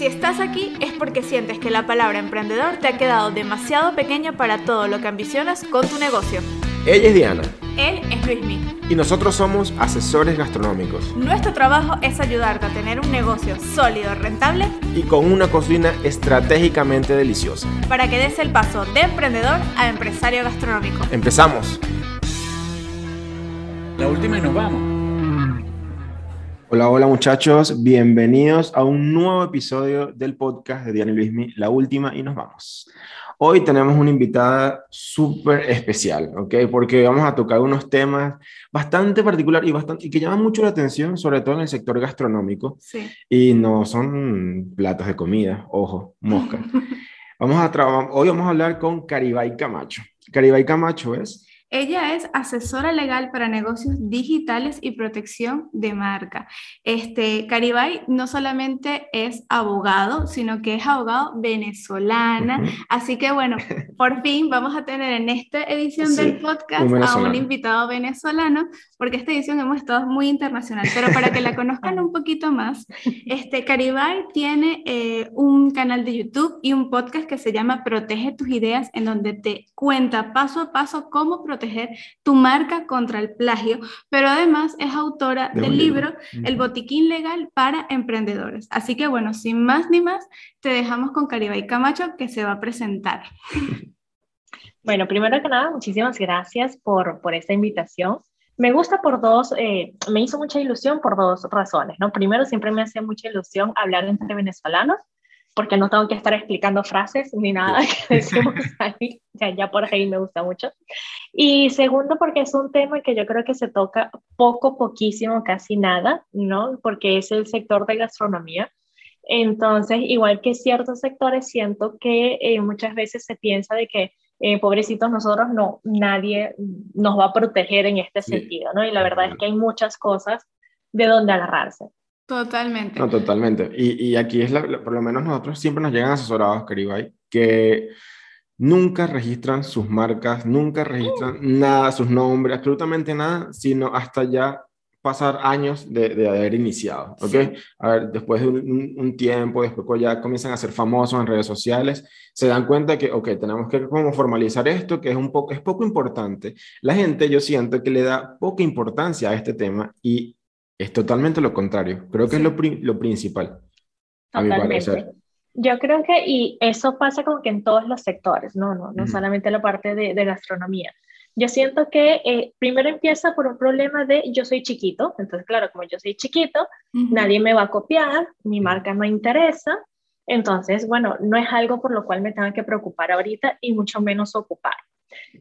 Si estás aquí es porque sientes que la palabra emprendedor te ha quedado demasiado pequeña para todo lo que ambicionas con tu negocio. Ella es Diana. Él es Luismi. Y nosotros somos asesores gastronómicos. Nuestro trabajo es ayudarte a tener un negocio sólido, rentable y con una cocina estratégicamente deliciosa. Para que des el paso de emprendedor a empresario gastronómico. Empezamos. La última y nos vamos. Hola, hola muchachos, bienvenidos a un nuevo episodio del podcast de Diana y Luismi, la última y nos vamos. Hoy tenemos una invitada súper especial, ¿ok? Porque vamos a tocar unos temas bastante particular y, bastante, y que llaman mucho la atención, sobre todo en el sector gastronómico. Sí. Y no son platos de comida, ojo, mosca. vamos a Hoy vamos a hablar con Caribay Camacho. Caribay Camacho es ella es asesora legal para negocios digitales y protección de marca. Este, Caribay no solamente es abogado, sino que es abogado venezolana. Así que bueno, por fin vamos a tener en esta edición del podcast a un invitado venezolano, porque esta edición hemos estado muy internacional. Pero para que la conozcan un poquito más, este, Caribay tiene eh, un canal de YouTube y un podcast que se llama Protege tus ideas, en donde te cuenta paso a paso cómo proteger tu marca contra el plagio, pero además es autora del libro El Botiquín Legal para Emprendedores. Así que bueno, sin más ni más, te dejamos con Caribay Camacho que se va a presentar. Bueno, primero que nada, muchísimas gracias por, por esta invitación. Me gusta por dos, eh, me hizo mucha ilusión por dos razones, ¿no? Primero, siempre me hace mucha ilusión hablar entre venezolanos, porque no tengo que estar explicando frases ni nada que decimos ahí, ya, ya por ahí me gusta mucho. Y segundo, porque es un tema que yo creo que se toca poco, poquísimo, casi nada, ¿no? Porque es el sector de gastronomía. Entonces, igual que ciertos sectores, siento que eh, muchas veces se piensa de que, eh, pobrecitos nosotros, no, nadie nos va a proteger en este sentido, ¿no? Y la verdad es que hay muchas cosas de donde agarrarse. Totalmente. No, totalmente. Y, y aquí es, la, por lo menos nosotros siempre nos llegan asesorados, Caribay, que nunca registran sus marcas, nunca registran nada, sus nombres, absolutamente nada, sino hasta ya pasar años de, de haber iniciado, ¿ok? A ver, después de un, un, tiempo, después ya comienzan a ser famosos en redes sociales, se dan cuenta que, ok, tenemos que como formalizar esto, que es un poco, es poco importante. La gente, yo siento que le da poca importancia a este tema y es totalmente lo contrario. Creo que es lo, lo principal. A mi parecer. Yo creo que, y eso pasa como que en todos los sectores, no, no, no solamente la parte de, de, gastronomía. Yo siento que eh, primero empieza por un problema de yo soy chiquito, entonces claro, como yo soy chiquito, nadie me va a copiar, mi marca no interesa, entonces, bueno, no es algo por lo cual me tenga que preocupar ahorita y mucho menos ocupar.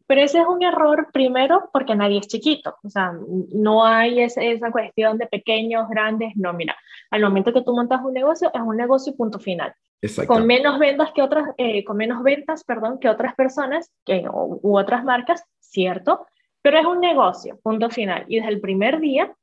Pero ese es un error primero porque nadie es chiquito, o sea, no hay esa cuestión de pequeños, grandes, no, mira, al momento que tú montas un negocio, es un negocio punto final. Con menos ventas que otras, eh, con menos ventas, perdón, que otras personas que, u, otras marcas, cierto, pero es un negocio, punto final. Y desde el primer día,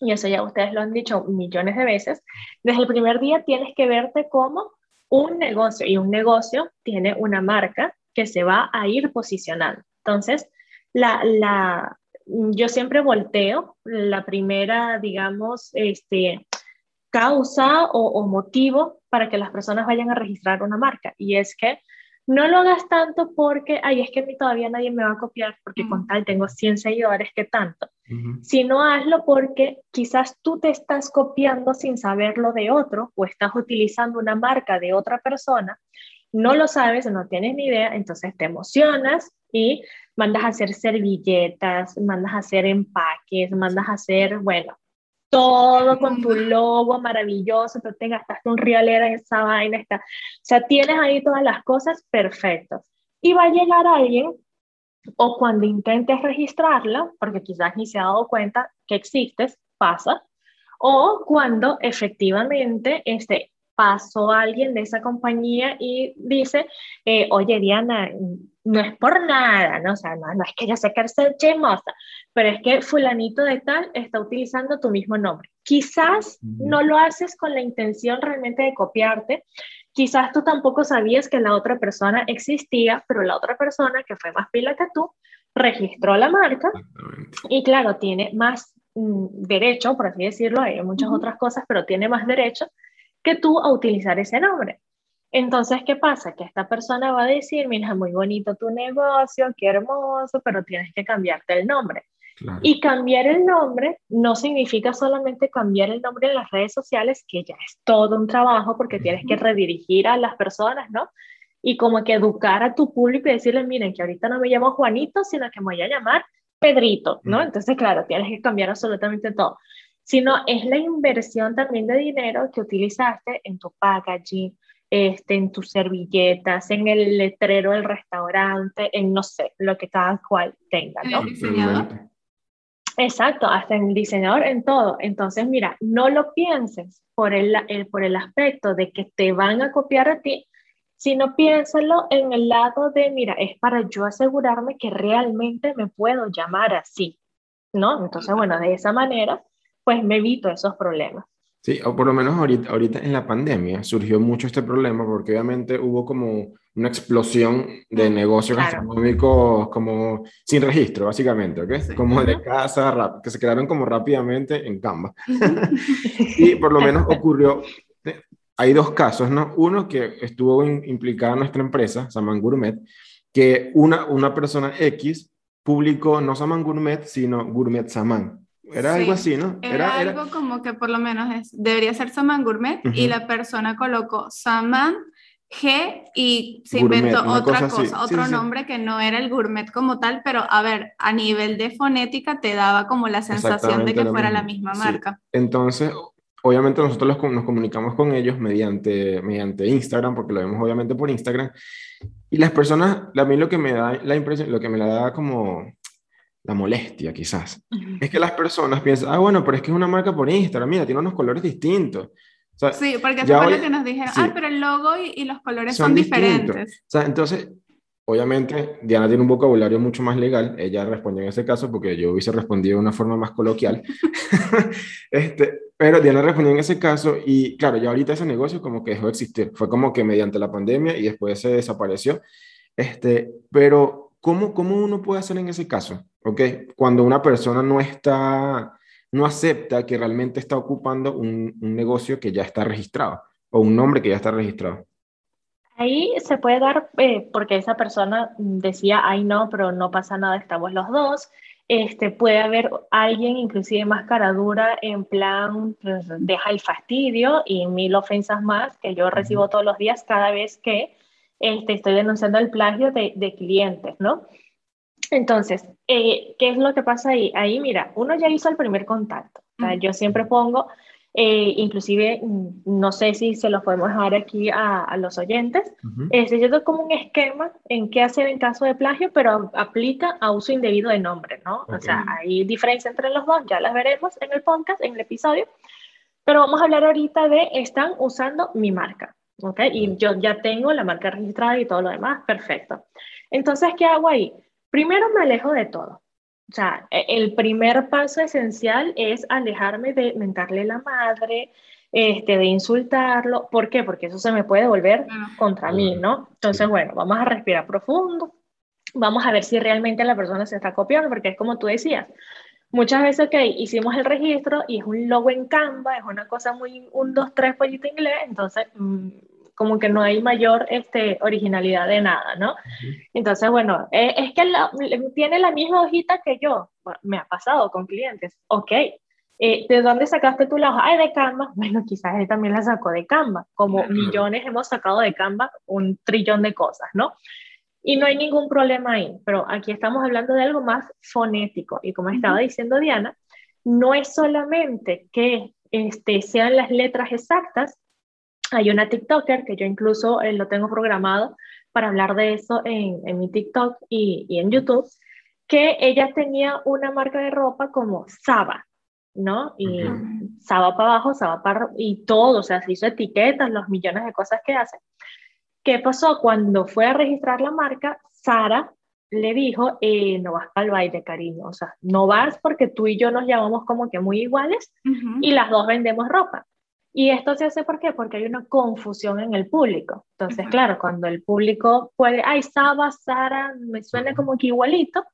y eso ya ustedes lo han dicho millones de veces, desde el primer día tienes que verte como un negocio y un negocio tiene una marca que se va a ir posicionando. Entonces, la, la, yo siempre volteo la primera, digamos, este, causa o, motivo para que las personas vayan a registrar una marca. Y es que no lo hagas tanto porque, ay, es que a mí todavía nadie me va a copiar porque con tal tengo 100 seguidores, que tanto? Sino hazlo porque quizás tú te estás copiando sin saberlo de otro o estás utilizando una marca de otra persona no lo sabes, no tienes ni idea, entonces te emocionas y mandas a hacer servilletas, mandas a hacer empaques, mandas a hacer, bueno, todo con tu logo maravilloso, tú te gastaste un rialera en esa vaina, está, o sea, tienes ahí todas las cosas perfectas. Y va a llegar alguien, o cuando intentes registrarla, porque quizás ni se ha dado cuenta que existes, pasa, o cuando efectivamente este, pasó alguien de esa compañía y dice, eh, oye Diana, no es por nada, ¿no? O sea, no, es que yo sé que eres chismosa, pero es que fulanito de tal está utilizando tu mismo nombre. Quizás no lo haces con la intención realmente de copiarte, quizás tú tampoco sabías que la otra persona existía, pero la otra persona que fue más pila que tú registró la marca y claro, tiene más mm, derecho, por así decirlo, hay muchas otras cosas, pero tiene más derecho que tú a utilizar ese nombre. Entonces, ¿qué pasa? Que esta persona va a decir, mira, muy bonito tu negocio, qué hermoso, pero tienes que cambiarte el nombre. Y cambiar el nombre no significa solamente cambiar el nombre en las redes sociales, que ya es todo un trabajo porque tienes que redirigir a las personas, ¿no? Y como que educar a tu público y decirles, miren, que ahorita no me llamo Juanito, sino que me voy a llamar Pedrito, ¿no? Entonces, claro, tienes que cambiar absolutamente todo. Sino es la inversión también de dinero que utilizaste en tu packaging, este, en tus servilletas, en el letrero del restaurante, en no sé, lo que cada cual tenga, ¿no? Exacto, hasta en diseñador, en todo. Entonces, mira, no lo pienses por el, por el aspecto de que te van a copiar a ti, sino piénsalo en el lado de, mira, es para yo asegurarme que realmente me puedo llamar así, ¿no? Entonces, bueno, de esa manera, pues me evito esos problemas. Sí, o por lo menos ahorita, ahorita en la pandemia surgió mucho este problema porque obviamente hubo como una explosión de negocios gastronómicos como sin registro, básicamente, ¿ok? Como de casa, que se quedaron como rápidamente en Canva. y por lo menos ocurrió, hay dos casos, ¿no? Uno que estuvo implicada en nuestra empresa, Saman Gourmet, que una, una persona X publicó no Saman Gourmet, sino Gourmet Saman. Era algo así, ¿no? Era, algo como que por lo menos es, debería ser Saman Gourmet y la persona colocó Saman G y se inventó otra cosa, otro nombre que no era el gourmet como tal, pero a ver, a nivel de fonética te daba como la sensación de que fuera la misma marca. Entonces, obviamente nosotros nos comunicamos con ellos mediante, mediante Instagram, porque lo vemos obviamente por Instagram, y las personas, a mí lo que me da la impresión, lo que me la da como la molestia quizás, es que las personas piensan, ah, bueno, pero es que es una marca por Instagram, mira, tiene unos colores distintos sí, porque fue lo que nos dijeron, ah, pero el logo y, los colores son, diferentes. O sea, entonces, obviamente, Diana tiene un vocabulario mucho más legal, ella respondió en ese caso porque yo hubiese respondido de una forma más coloquial, este, pero Diana respondió en ese caso y claro, ya ahorita ese negocio como que dejó de existir, fue como que mediante la pandemia y después se desapareció, este, pero ¿cómo, cómo uno puede hacer en ese caso? ¿Ok? Cuando una persona no está no acepta que realmente está ocupando un, negocio que ya está registrado o un nombre que ya está registrado. Ahí se puede dar, eh, porque esa persona decía, ay no, pero no pasa nada, estamos los dos. Este, puede haber alguien inclusive más cara dura en plan, pues, deja el fastidio y mil ofensas más que yo recibo todos los días cada vez que este, estoy denunciando el plagio de, de clientes, ¿no? Entonces, eh, ¿qué es lo que pasa ahí? Ahí, mira, uno ya hizo el primer contacto. Yo siempre pongo, eh, inclusive, mm, no sé si se lo podemos dejar aquí a, los oyentes, es yo como un esquema en qué hacer en caso de plagio, pero aplica a uso indebido de nombre, ¿no? O sea, hay diferencia entre los dos, ya las veremos en el podcast, en el episodio, pero vamos a hablar ahorita de están usando mi marca, ¿ok? Y yo ya tengo la marca registrada y todo lo demás, perfecto. Entonces, ¿qué hago ahí? Primero me alejo de todo. O sea, e, el primer paso esencial es alejarme de mentarle la madre, este, de insultarlo. ¿Por qué? Porque eso se me puede volver contra mí, ¿no? Entonces, bueno, vamos a respirar profundo. Vamos a ver si realmente la persona se está copiando, porque es como tú decías. Muchas veces, que hicimos el registro y es un logo en Canva, es una cosa muy, un, dos, tres pollito inglés, entonces mm, como que no hay mayor este, originalidad de nada, ¿no? Entonces, bueno, eh, es que tiene la misma hojita que yo. me ha pasado con clientes. Ok, eh, ¿de dónde sacaste tu la hoja? Ay, de Canva. Bueno, quizás él también la sacó de Canva. Como millones hemos sacado de Canva un trillón de cosas, ¿no? Y no hay ningún problema ahí, pero aquí estamos hablando de algo más fonético. Y como estaba diciendo Diana, no es solamente que este, sean las letras exactas, hay una TikToker que yo incluso eh, lo tengo programado para hablar de eso en, en mi TikTok y, y, en YouTube, que ella tenía una marca de ropa como Saba, ¿no? Y Saba para abajo, Saba para y todo, o sea, se hizo etiquetas, los millones de cosas que hace. ¿Qué pasó? Cuando fue a registrar la marca, Sara le dijo, eh, no vas para el baile, cariño, o sea, no vas porque tú y yo nos llamamos como que muy iguales y las dos vendemos ropa. Y esto se hace ¿por qué? Porque hay una confusión en el público. Entonces, claro, cuando el público puede, ay, Saba, Sara, me suena como que igualito.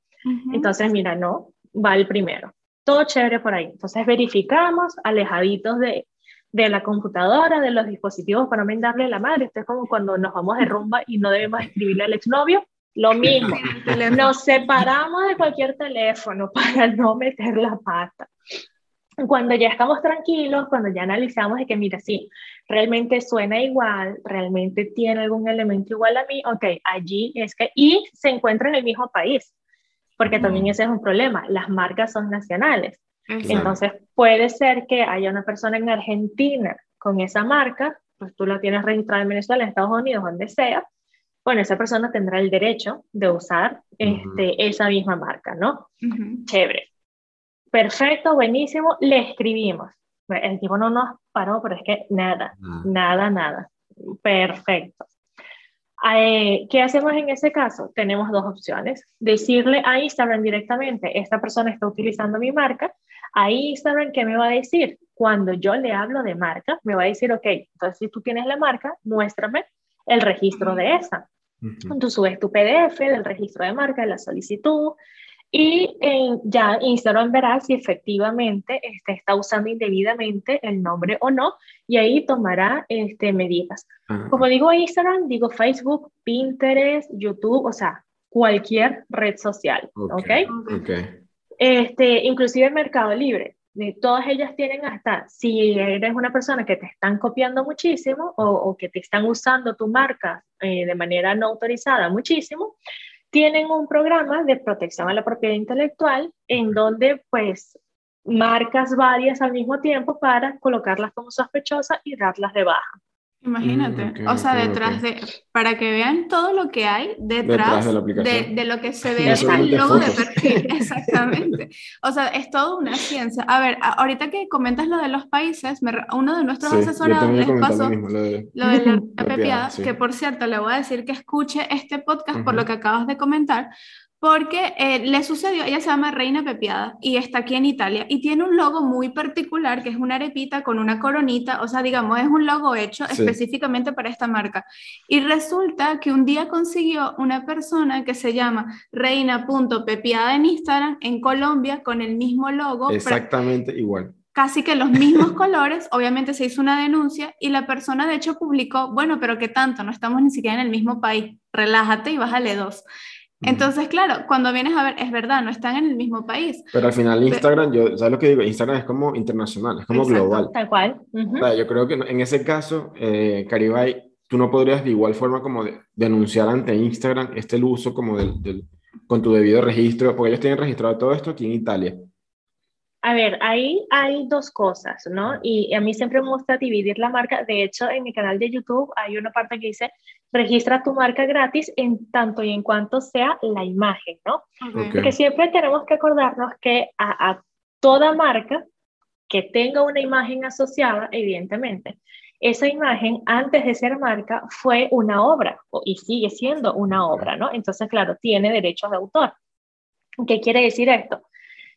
Entonces, mira, no, va el primero. Todo chévere por ahí. Entonces, verificamos, alejaditos de, de la computadora, de los dispositivos para darle la madre. Esto es como cuando nos vamos de rumba y no debemos escribirle al exnovio. Lo mismo, nos separamos de cualquier teléfono para no meter la pata. Cuando ya estamos tranquilos, cuando ya analizamos de que, mira, sí, realmente suena igual, realmente tiene algún elemento igual a mí, ok, allí es que, y se encuentra en el mismo país, porque también ese es un problema, las marcas son nacionales. Entonces, puede ser que haya una persona en Argentina con esa marca, pues tú la tienes registrada en Venezuela, en Estados Unidos, donde sea, bueno, esa persona tendrá el derecho de usar este, esa misma marca, ¿no? Chévere. Perfecto, buenísimo, le escribimos. El tipo no nos paró, pero es que nada, nada, nada. Perfecto. Eh, ¿Qué hacemos en ese caso? Tenemos dos opciones. Decirle a Instagram directamente, esta persona está utilizando mi marca. A Instagram, ¿qué me va a decir? Cuando yo le hablo de marca, me va a decir, ok, entonces si tú tienes la marca, muéstrame el registro de esa. Tú subes tu PDF del registro de marca, la solicitud, y ya Instagram verá si efectivamente este, está usando indebidamente el nombre o no, y ahí tomará este, medidas. Como digo Instagram, digo Facebook, Pinterest, YouTube, o sea, cualquier red social. ¿Ok? Este, inclusive Mercado Libre. Todas ellas tienen hasta, si eres una persona que te están copiando muchísimo o, que te están usando tu marca eh, de manera no autorizada muchísimo, tienen un programa de protección a la propiedad intelectual en donde pues marcas varias al mismo tiempo para colocarlas como sospechosas y darlas de baja. Imagínate, mm, o sea, detrás de, para que vean todo lo que hay detrás, de, lo que se ve el logo de perfil, exactamente. O sea, es todo una ciencia. A ver, ahorita que comentas lo de los países, uno de nuestros asesorados les pasó lo, de, la pepiada, que por cierto, le voy a decir que escuche este podcast por lo que acabas de comentar, porque eh, le sucedió, ella se llama Reina Pepiada y está aquí en Italia y tiene un logo muy particular que es una arepita con una coronita, o sea, digamos, es un logo hecho específicamente para esta marca. Y resulta que un día consiguió una persona que se llama Reina.pepiada en Instagram en Colombia con el mismo logo. Exactamente igual casi que los mismos colores, obviamente se hizo una denuncia y la persona de hecho publicó, bueno, pero qué tanto, no estamos ni siquiera en el mismo país, relájate y bájale dos. Entonces, claro, cuando vienes a ver, es verdad, no están en el mismo país. Pero al final Instagram, yo, ¿sabes lo que digo? Instagram es como internacional, es como global. Tal cual. yo creo que en ese caso, eh, Caribay, tú no podrías de igual forma como denunciar ante Instagram este el uso como del, con tu debido registro, porque ellos tienen registrado todo esto aquí en Italia. A ver, ahí hay dos cosas, ¿no? Y a mí siempre me gusta dividir la marca. De hecho, en mi canal de YouTube hay una parte que dice, registra tu marca gratis en tanto y en cuanto sea la imagen, ¿no? Porque siempre tenemos que acordarnos que a, toda marca que tenga una imagen asociada, evidentemente, esa imagen antes de ser marca fue una obra y sigue siendo una obra, ¿no? Entonces, claro, tiene derechos de autor. ¿Qué quiere decir esto?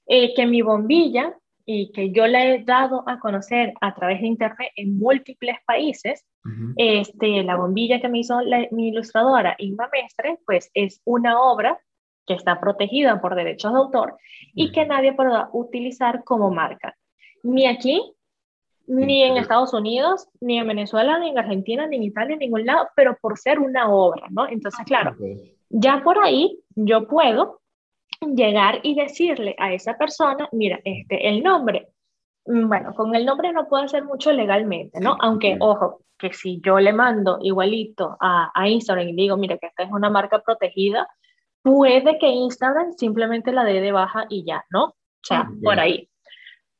Eh, que mi bombilla y que yo le he dado a conocer a través de internet en múltiples países, este, la bombilla que me hizo mi ilustradora Inma Mestre, pues es una obra que está protegida por derechos de autor y que nadie podrá utilizar como marca, ni aquí, ni en Estados Unidos, ni en Venezuela, ni en Argentina, ni en Italia, en ningún lado, pero por ser una obra, ¿no? Entonces, claro, ya por ahí yo puedo llegar y decirle a esa persona, mira, este, el nombre, bueno, con el nombre no puedo hacer mucho legalmente, ¿no? Aunque, ojo, que si yo le mando igualito a, a, Instagram y digo, mira, que esta es una marca protegida, puede que Instagram simplemente la dé de baja y ya, ¿no? O sea, por ahí.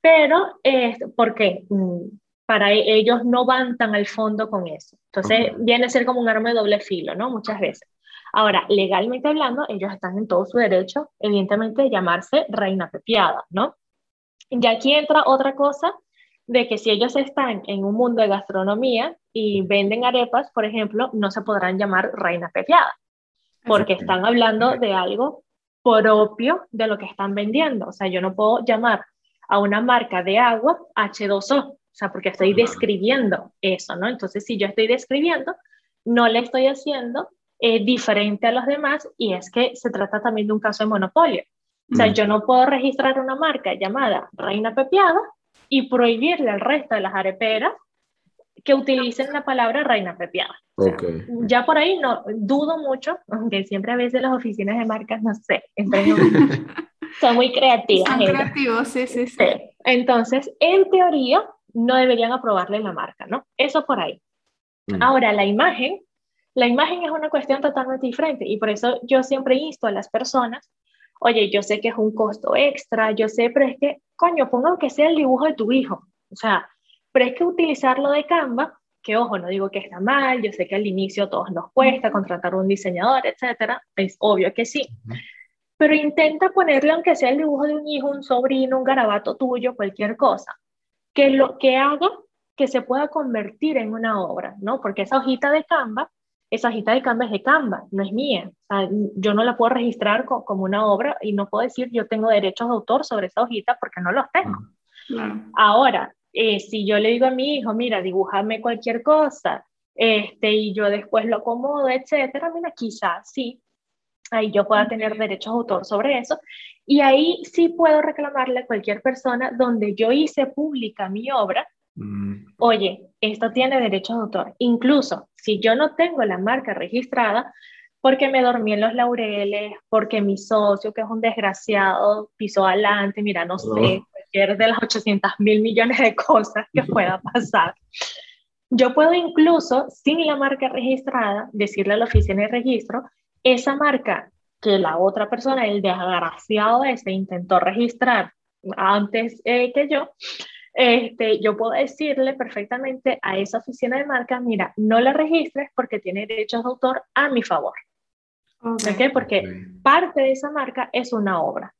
Pero, eh, ¿por qué? Mm, para e, ellos no van tan al fondo con eso. Entonces, viene a ser como un arma de doble filo, ¿no? Muchas veces. Ahora, legalmente hablando, ellos están en todo su derecho, evidentemente, de llamarse reina pepiada, ¿no? Y aquí entra otra cosa de que si ellos están en un mundo de gastronomía y venden arepas, por ejemplo, no se podrán llamar reina pepiada, porque están hablando de algo propio de lo que están vendiendo. O sea, yo no puedo llamar a una marca de agua H2O, o sea, porque estoy describiendo eso, ¿no? Entonces, si yo estoy describiendo, no le estoy haciendo eh, diferente a los demás y es que se trata también de un caso de monopolio. O sea, mm. yo no puedo registrar una marca llamada Reina Pepiada y prohibirle al resto de las areperas que utilicen la palabra reina pepiada. Okay. Ya por ahí no dudo mucho, aunque siempre a veces las oficinas de marcas, no sé, son muy creativas. Son creativos, sí, sí, sí, Entonces, en teoría, no deberían aprobarle la marca, ¿no? Eso por ahí. Mm. Ahora, la imagen, la imagen es una cuestión totalmente diferente y por eso yo siempre insto a las personas, oye, yo sé que es un costo extra, yo sé, pero es que, coño, ponga que sea el dibujo de tu hijo. O sea, pero es que utilizarlo de Canva, que ojo, no digo que está mal, yo sé que al inicio a todos nos cuesta contratar un diseñador, etcétera, es obvio que sí. Pero intenta ponerle, aunque sea el dibujo de un hijo, un sobrino, un garabato tuyo, cualquier cosa, que lo que haga que se pueda convertir en una obra, ¿no? Porque esa hojita de Canva, esa hojita de Canva es de Canva, no es mía. O sea, yo no la puedo registrar como una obra y no puedo decir yo tengo derechos de autor sobre esa hojita porque no los tengo. Ahora, eh, si yo le digo a mi hijo, mira, dibújame cualquier cosa, este, y yo después lo acomodo, etcétera, mira, quizás sí, ahí yo pueda tener derechos de autor sobre eso, y ahí sí puedo reclamarle a cualquier persona donde yo hice pública mi obra, mm. oye, esto tiene derechos de autor, incluso si yo no tengo la marca registrada, porque me dormí en los laureles, porque mi socio, que es un desgraciado, pisó adelante, mira, no sé, de las 800 mil millones de cosas que pueda pasar. Yo puedo incluso, sin la marca registrada, decirle a la oficina de registro, esa marca que la otra persona, el desgraciado ese, intentó registrar antes eh, que yo, este, yo puedo decirle perfectamente a esa oficina de marca, mira, no la registres porque tiene derechos de autor a mi favor. Okay. Porque parte de esa marca es una obra.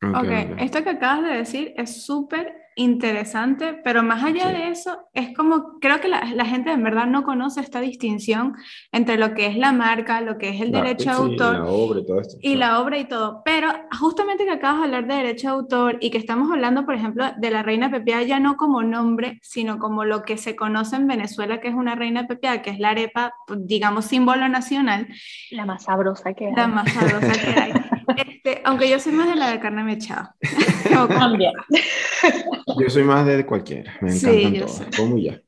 Okay, ok, esto que acabas de decir es súper interesante, pero más allá de eso, es como, creo que la, la, gente en verdad no conoce esta distinción entre lo que es la marca, lo que es el derecho de autor y la obra y todo esto. Y la obra y todo, pero justamente que acabas de hablar de derecho de autor y que estamos hablando, por ejemplo, de la reina pepiada ya no como nombre, sino como lo que se conoce en Venezuela, que es una reina pepiada, que es la arepa, digamos, símbolo nacional. La más sabrosa que hay. La más sabrosa que hay. Este, aunque yo soy más de la de carne mechada. También. Yo soy más de cualquiera, me encantan todas, como ya.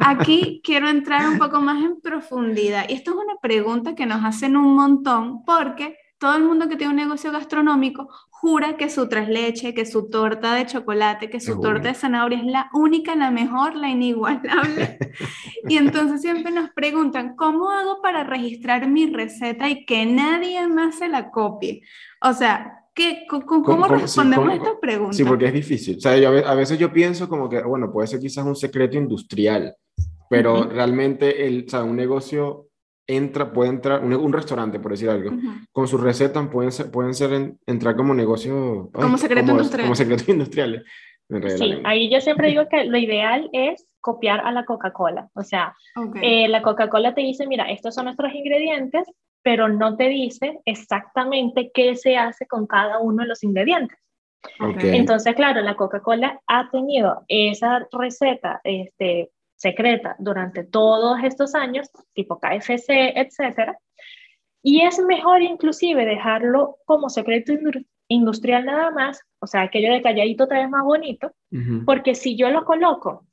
Aquí quiero entrar un poco más en profundidad y esto es una pregunta que nos hacen un montón porque todo el mundo que tiene un negocio gastronómico jura que su tres leche, que su torta de chocolate, que su torta de zanahoria es la única, la mejor, la inigualable. y entonces siempre nos preguntan, ¿cómo hago para registrar mi receta y que nadie más se la copie? O sea, ¿qué, ¿cómo, respondemos a esta pregunta? Sí, porque es difícil. O sea, yo, a veces yo pienso como que, bueno, puede ser quizás un secreto industrial, pero realmente el, o sea, un negocio entra, puede entrar, un, restaurante, por decir algo, con sus recetas pueden ser, pueden ser entrar como negocio. Como secreto industrial. Como secretos industriales. Sí, ahí yo siempre digo que lo ideal es copiar a la Coca-Cola. O sea, eh, la Coca-Cola te dice, mira, estos son nuestros ingredientes, pero no te dice exactamente qué se hace con cada uno de los ingredientes. Entonces, claro, la Coca-Cola ha tenido esa receta este, secreta durante todos estos años, tipo KFC, etcétera, y es mejor inclusive dejarlo como secreto industrial nada más, o sea, aquello de calladito te más bonito, porque si yo lo coloco,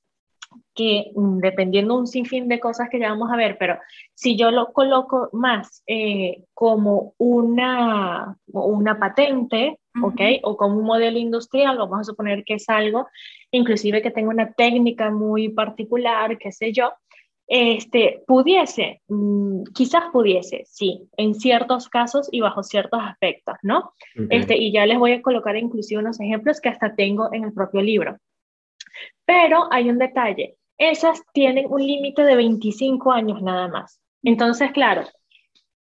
que mm, dependiendo un sinfín de cosas que ya vamos a ver, pero si yo lo coloco más eh, como una, una patente, ¿ok? O como un modelo industrial, vamos a suponer que es algo, inclusive que tenga una técnica muy particular, qué sé yo, este, pudiese, mm, quizás pudiese, sí, en ciertos casos y bajo ciertos aspectos, ¿no? Este, y ya les voy a colocar inclusive unos ejemplos que hasta tengo en el propio libro. Pero hay un detalle, esas tienen un límite de 25 años nada más. Entonces, claro,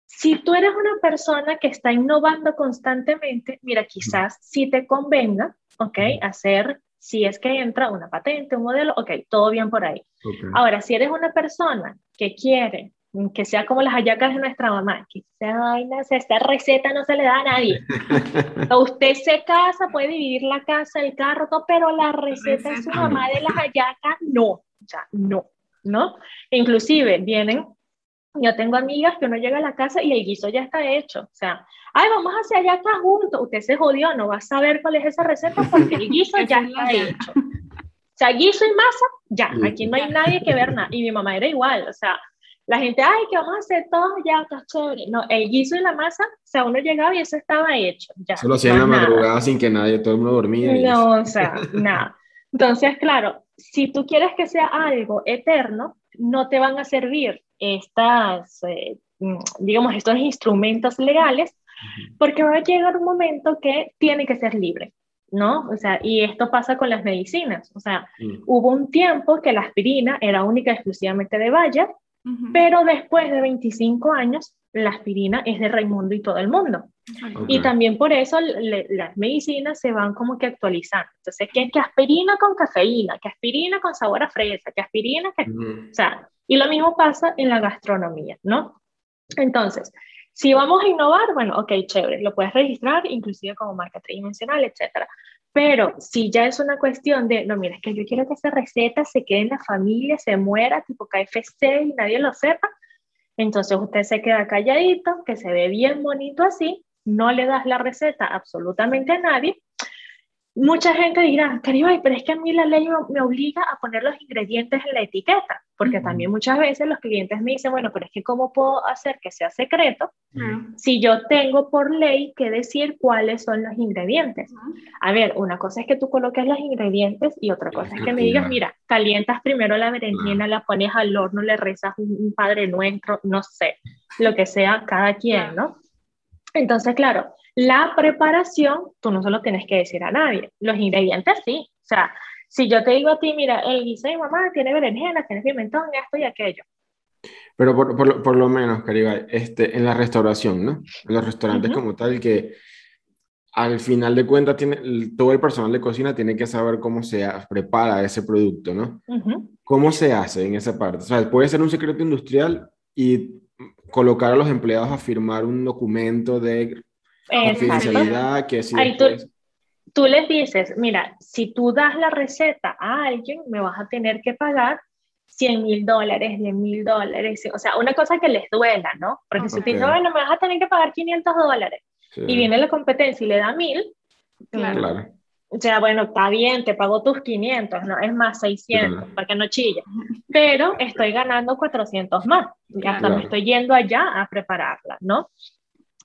si tú eres una persona que está innovando constantemente, mira, quizás si te convenga, ¿ok? Hacer, si es que entra una patente, un modelo, ok, todo bien por ahí. Ahora, si eres una persona que quiere que sea como las hallacas de nuestra mamá, que esta receta no se le da a nadie. Usted se casa, puede dividir la casa, el carro, todo, pero la receta de su mamá de las hallacas, no, o sea, no, ¿no? Inclusive vienen yo tengo amigas que uno llega a la casa y el guiso ya está hecho. O sea, ay, vamos hacia allá acá juntos. Usted se jodió, no va a saber cuál es esa receta porque el guiso ya está hecho. sea, guiso y masa, ya, aquí no hay nadie que ver nada. Y mi mamá era igual, o sea, la gente, ay, ¿qué vamos a hacer todos? Ya, está chévere. No, el guiso y la masa, o sea, uno llegaba y eso estaba hecho. Ya, Solo hacían en la madrugada sin que nadie, todo el mundo dormía. No, o sea, nada. Entonces, claro, si tú quieres que sea algo eterno, no te van a servir estas, eh, mm, digamos, estos instrumentos legales, porque va a llegar un momento que tiene que ser libre. ¿no? O sea, y esto pasa con las medicinas. O sea, mm. hubo un tiempo que la aspirina era única exclusivamente de Bayer, pero después de 25 años, la aspirina es de Raimundo y todo el mundo. Y también por eso las medicinas se van como que actualizando. Entonces, ¿qué, que aspirina con cafeína? ¿Qué aspirina con sabor a fresa? ¿Qué aspirina? Que, O sea, y lo mismo pasa en la gastronomía, ¿no? Entonces, si vamos a innovar, bueno, ok, chévere, lo puedes registrar inclusive como marca tridimensional, etcétera. Pero si ya es una cuestión de, no, mira, es que yo quiero que esta receta se quede en la familia, se muera, tipo KFC y nadie lo sepa, entonces usted se queda calladito, que se ve bien bonito así, no le das la receta absolutamente a nadie mucha gente dirá, Caribay, pero es que a mí la ley me obliga a poner los ingredientes en la etiqueta, porque también muchas veces los clientes me dicen, bueno, pero es que ¿cómo puedo hacer que sea secreto si yo tengo por ley que decir cuáles son los ingredientes? A ver, una cosa es que tú coloques los ingredientes y otra cosa es que me digas, mira, calientas primero la berenjena, la pones al horno, le rezas un Padre Nuestro, no sé, lo que sea cada quien, ¿no? Entonces, claro, la preparación, tú no se lo tienes que decir a nadie. Los ingredientes sí. O sea, si yo te digo a ti, mira, el guiso de mamá tiene berenjena, tiene pimentón, esto y aquello. Pero por, por, por lo menos, Caribe, este, en la restauración, ¿no? En los restaurantes como tal, que al final de cuentas tiene, todo el personal de cocina tiene que saber cómo se prepara ese producto, ¿no? ¿Cómo se hace en esa parte? O sea, puede ser un secreto industrial y colocar a los empleados a firmar un documento de Confidencialidad, que si Ahí tú, tú les dices, mira, si tú das la receta a alguien, me vas a tener que pagar 100 mil dólares, 10 mil dólares, o sea, una cosa que les duela, ¿no? Porque si te dicen, bueno, me vas a tener que pagar 500 dólares, y viene la competencia y le da mil, claro. O sea, bueno, está bien, te pago tus 500, no es más 600, para que no chille. Pero estoy ganando 400 más. Y hasta me estoy yendo allá a prepararla, ¿no?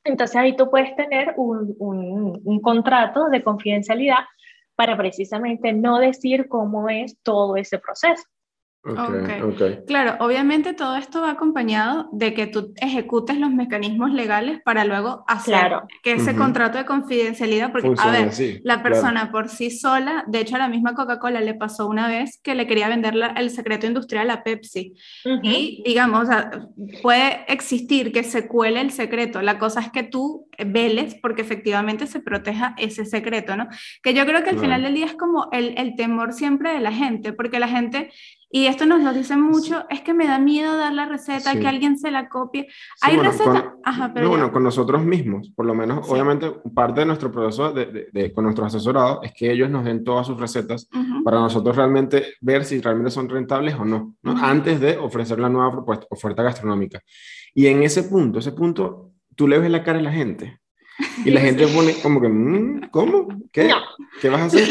Entonces ahí tú puedes tener un, un, un contrato de confidencialidad para precisamente no decir cómo es todo ese proceso. Okay, okay. Claro, obviamente todo esto va acompañado de que tú ejecutes los mecanismos legales para luego hacer que ese contrato de confidencialidad, porque a ver, la persona por sí sola, de hecho a la misma Coca-Cola le pasó una vez que le quería vender el secreto industrial a Pepsi. Y digamos, puede existir que se cuele el secreto, la cosa es que tú veles porque efectivamente se proteja ese secreto, ¿no? Que yo creo que al final del día es como el, el temor siempre de la gente, porque la gente y esto nos lo dicen mucho, es que me da miedo dar la receta, que alguien se la copie. Hay recetas... pero bueno, con nosotros mismos, por lo menos, obviamente, parte de nuestro proceso de, de, con nuestros asesorados es que ellos nos den todas sus recetas para nosotros realmente ver si realmente son rentables o no, ¿no? antes de ofrecer la nueva propuesta, oferta gastronómica. Y en ese punto, ese punto, tú le ves la cara a la gente. Y la gente pone como que, mm, ¿cómo? ¿Qué? ¿Qué vas a hacer?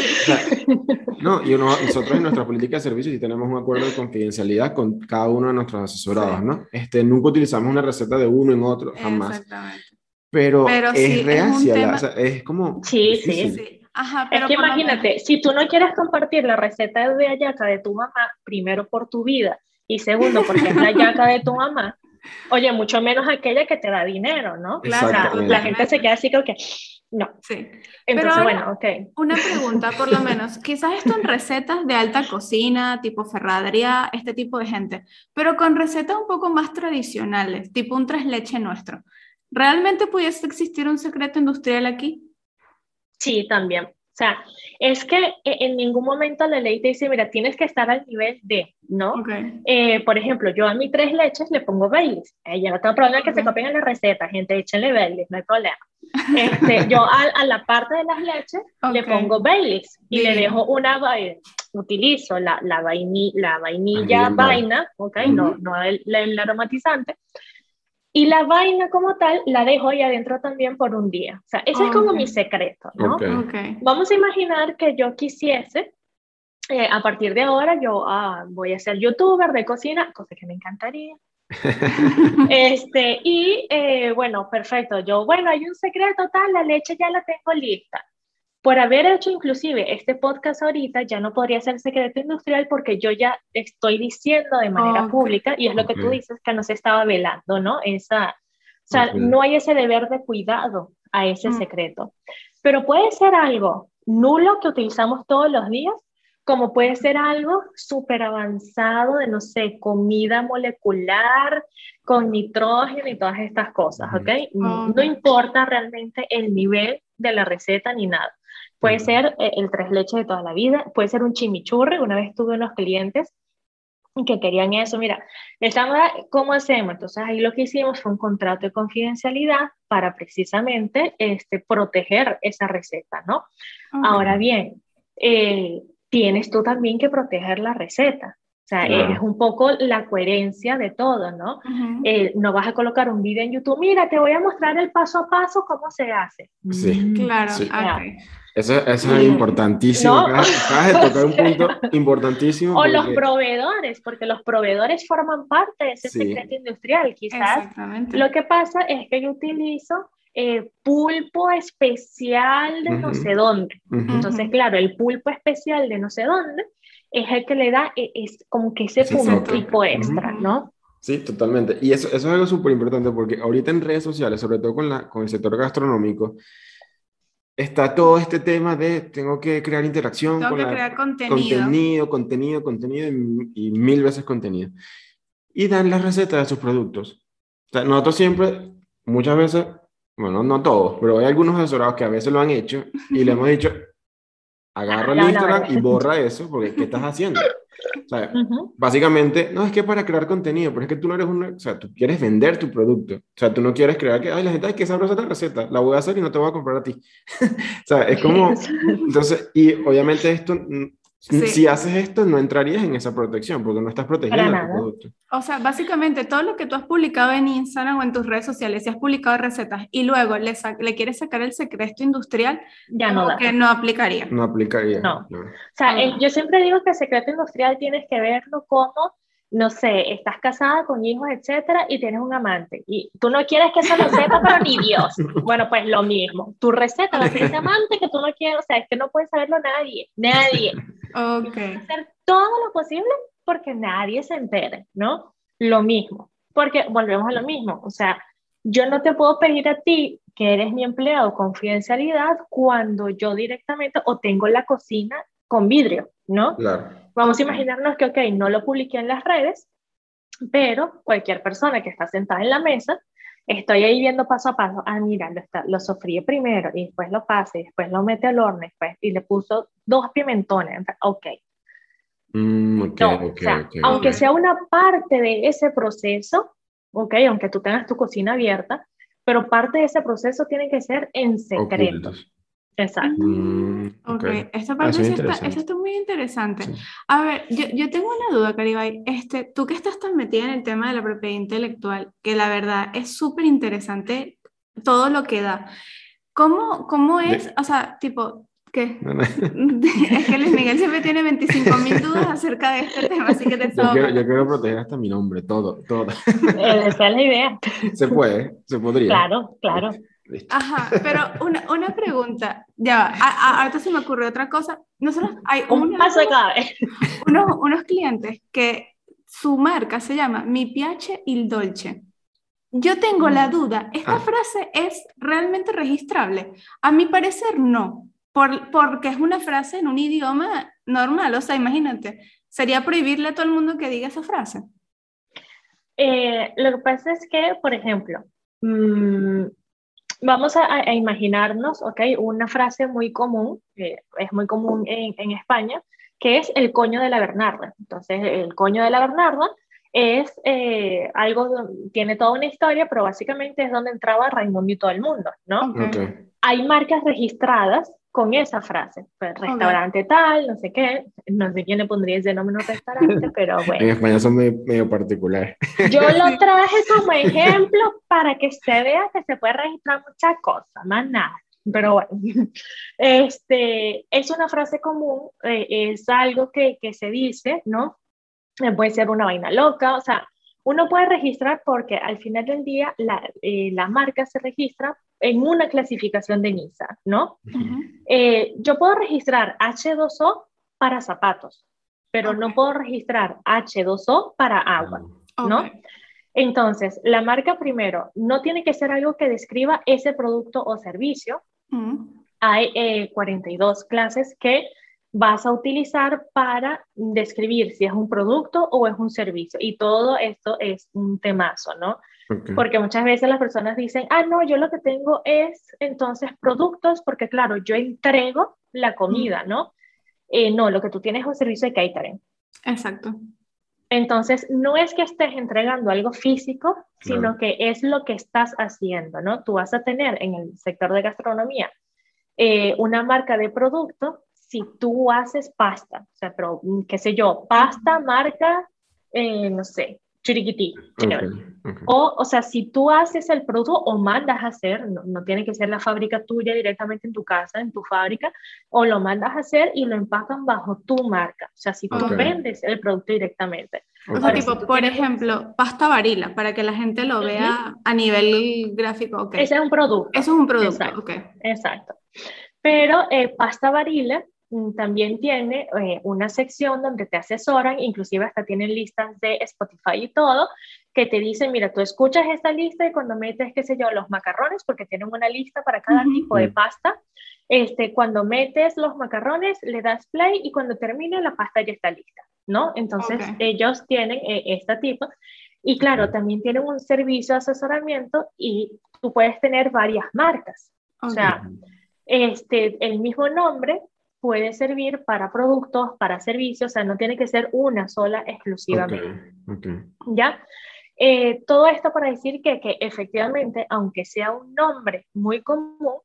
no, y nosotros en nuestra política de servicios sí tenemos un acuerdo de confidencialidad con cada uno de nuestros asesorados, ¿no? Este, nunca utilizamos una receta de uno en otro, jamás. Exactamente. Pero, es real, es, es, como... Sí, sí, sí. Ajá, pero es que imagínate, si tú no quieres compartir la receta de ayaca de tu mamá, primero por tu vida y segundo porque es la ayaca de tu mamá, Oye, mucho menos aquella que te da dinero, ¿no? Claro. La gente se queda así como que, no. Sí. Entonces, Pero bueno, ok. Una pregunta, por lo menos. Quizás esto en recetas de alta cocina, tipo ferradería, este tipo de gente. Pero con recetas un poco más tradicionales, tipo un tres leche nuestro. ¿Realmente pudiese existir un secreto industrial aquí? Sí, también. O sea, es que e, en ningún momento la ley te dice, mira, tienes que estar al nivel de, ¿no? Eh, por ejemplo, yo a mis tres leches le pongo Baileys. Eh, yo no tengo problema que se copien en la receta, gente, échenle Baileys, no hay problema. Este, yo a, la parte de las leches le pongo Baileys y le dejo una, utilizo la, la, la vainilla vaina, ¿ok? No, no el, el aromatizante. Y la vaina como tal la dejo ahí adentro también por un día. O sea, ese es como mi secreto, ¿no? Vamos a imaginar que yo quisiese eh, a partir de ahora yo ah, voy a ser youtuber de cocina, cosa que me encantaría. este, y eh, bueno, perfecto. Yo, bueno, hay un secreto tal, la leche ya la tengo lista. Por haber hecho inclusive este podcast ahorita, ya no podría ser secreto industrial porque yo ya estoy diciendo de manera pública, y es lo que tú dices, que no se estaba velando, ¿no? Esa, o sea, no hay ese deber de cuidado a ese mm. secreto. Pero puede ser algo nulo que utilizamos todos los días como puede ser algo súper avanzado de, no sé, comida molecular con nitrógeno y todas estas cosas, ¿ok? No importa realmente el nivel de la receta ni nada. Puede ser eh, el tres leches de toda la vida, puede ser un chimichurri. Una vez tuve unos clientes que querían eso. Mira, estamos, ¿cómo hacemos? Entonces ahí lo que hicimos fue un contrato de confidencialidad para precisamente este, proteger esa receta, ¿no? Ahora bien, eh, tienes tú también que proteger la receta. O sea, es un poco la coherencia de todo, ¿no? Eh, no vas a colocar un video en YouTube, mira, te voy a mostrar el paso a paso cómo se hace. Sí, mm, claro. Eso, eso, es importantísimo. Acabas, de tocar un punto importantísimo. O los proveedores, porque los proveedores forman parte de ese secreto industrial. Quizás lo que pasa es que yo utilizo eh, pulpo especial de no sé dónde. Entonces, claro, el pulpo especial de no sé dónde es el que le da, e, es como que ese punto extra, ¿no? Sí, totalmente. Y eso, eso es algo súper importante porque ahorita en redes sociales, sobre todo con, la, con el sector gastronómico, está todo este tema de tengo que crear interacción. Tengo que crear contenido. Contenido, contenido, contenido y, y, mil veces contenido. Y dan las recetas de sus productos. O sea, nosotros siempre, muchas veces, bueno, no todos, pero hay algunos asesorados que a veces lo han hecho y le hemos dicho, agarra el Instagram y borra eso, porque ¿qué estás haciendo? O sea, básicamente, no es que para crear contenido, pero es que tú no eres una, o sea, tú quieres vender tu producto. O sea, tú no quieres crear que, ay, la gente, ay, que sabrosa esta receta, la voy a hacer y no te voy a comprar a ti. o sea, es como, entonces, y obviamente esto si haces esto, no entrarías en esa protección porque no estás protegiendo tu producto. O sea, básicamente todo lo que tú has publicado en Instagram o en tus redes sociales, si has publicado recetas y luego le, le quieres sacar el secreto industrial, ya no que no aplicaría. No aplicaría. No. O sea, yo siempre digo que el secreto industrial tienes que verlo como no sé, estás casada con hijos, etcétera, y tienes un amante, y tú no quieres que eso lo sepa, pero ni Dios. Bueno, pues lo mismo. Tu receta la ese amante que tú no quieres, o sea, es que no puede saberlo nadie, nadie. Ok. Hacer todo lo posible porque nadie se entere, ¿no? Lo mismo. Porque volvemos a lo mismo, o sea, yo no te puedo pedir a ti que eres mi empleado confidencialidad cuando yo directamente o tengo la cocina con vidrio, ¿no? Claro. Vamos a imaginarnos que, ok, no lo publiqué en las redes, pero cualquier persona que está sentada en la mesa, estoy ahí viendo paso a paso, ah, mira, lo, está, lo sofríe primero y después lo pase, después lo mete al horno después, y le puso dos pimentones, ok. Mm, okay, okay, aunque sea una parte de ese proceso, ok, aunque tú tengas tu cocina abierta, pero parte de ese proceso tiene que ser en secreto. Exacto. Mm, ok, esta parte sí está, está, muy interesante. A ver, yo, yo, tengo una duda, Caribay. Este, tú que estás tan metida en el tema de la propiedad intelectual, que la verdad es súper interesante todo lo que da. ¿Cómo, cómo es, o sea, tipo, ¿Qué? es que Luis Miguel siempre tiene 25 mil dudas acerca de este tema, así que te yo quiero, yo quiero proteger hasta mi nombre, todo, todo. Esa es la idea. Se puede, se podría. Claro, claro. Ajá, pero una, una pregunta, ya, ahorita se me ocurrió otra cosa. Nosotros hay un paso de Unos, unos clientes que su marca se llama Mi Piace il Dolce. Yo tengo la mm. duda, ¿esta ah. frase es realmente registrable? A mi parecer no, por, porque es una frase en un idioma normal, o sea, imagínate, sería prohibirle a todo el mundo que diga esa frase. Eh, lo que pasa es que, por ejemplo, mmm, vamos a, imaginarnos, ¿ok? Una frase muy común, que es muy común en, en, España, que es el coño de la Bernarda. Entonces, el coño de la Bernarda es eh, algo, tiene toda una historia, pero básicamente es donde entraba Raimundo y todo el mundo, ¿no? Hay marcas registradas con esa frase. Pues, restaurante tal, no sé qué, no sé quién le pondría ese nombre a restaurante, pero bueno. En España son medio, particulares. Yo lo traje como ejemplo para que se vea que se puede registrar muchas cosas, más nada. pero bueno, este, es una frase común, eh, es algo que, que, se dice, ¿no? Eh, puede ser una vaina loca, o sea, uno puede registrar porque al final del día la, eh, la marca se registra en una clasificación de NISA, ¿no? yo puedo registrar H2O para zapatos, pero no puedo registrar H2O para agua, ¿no? Entonces, la marca primero no tiene que ser algo que describa ese producto o servicio. Hay 42 eh, clases que vas a utilizar para describir si es un producto o es un servicio. Y todo esto es un temazo, ¿no? Porque muchas veces las personas dicen, ah, no, yo lo que tengo es entonces productos, porque claro, yo entrego la comida, ¿no? Eh, no, lo que tú tienes es un servicio de catering. Exacto. Entonces, no es que estés entregando algo físico, sino que es lo que estás haciendo, ¿no? Tú vas a tener en el sector de gastronomía eh, una marca de producto si tú haces pasta, o sea, pero, qué sé yo, pasta, marca, eh, no sé, chiriquití. O, o sea, si tú haces el producto o mandas a hacer, no, no, tiene que ser la fábrica tuya directamente en tu casa, en tu fábrica, o lo mandas a hacer y lo empacan bajo tu marca. O sea, si tú vendes el producto directamente. O sea, tipo, por ejemplo, pasta varila, para que la gente lo vea a nivel gráfico. Okay. Ese es un producto. Eso es un producto, Exacto. Exacto. Pero eh, pasta varila también tiene eh, una sección donde te asesoran, inclusive hasta tienen listas de Spotify y todo, que te dicen, mira, tú escuchas esta lista y cuando metes, qué sé yo, los macarrones, porque tienen una lista para cada tipo de pasta, este, cuando metes los macarrones, le das play y cuando termina la pasta ya está lista, ¿no? Entonces ellos tienen eh, este tipo. Y claro, también tienen un servicio de asesoramiento y tú puedes tener varias marcas. O sea, este, el mismo nombre, puede servir para productos, para servicios, o sea, no tiene que ser una sola exclusivamente. ¿Ya? Eh, todo esto para decir que, que efectivamente, aunque sea un nombre muy común,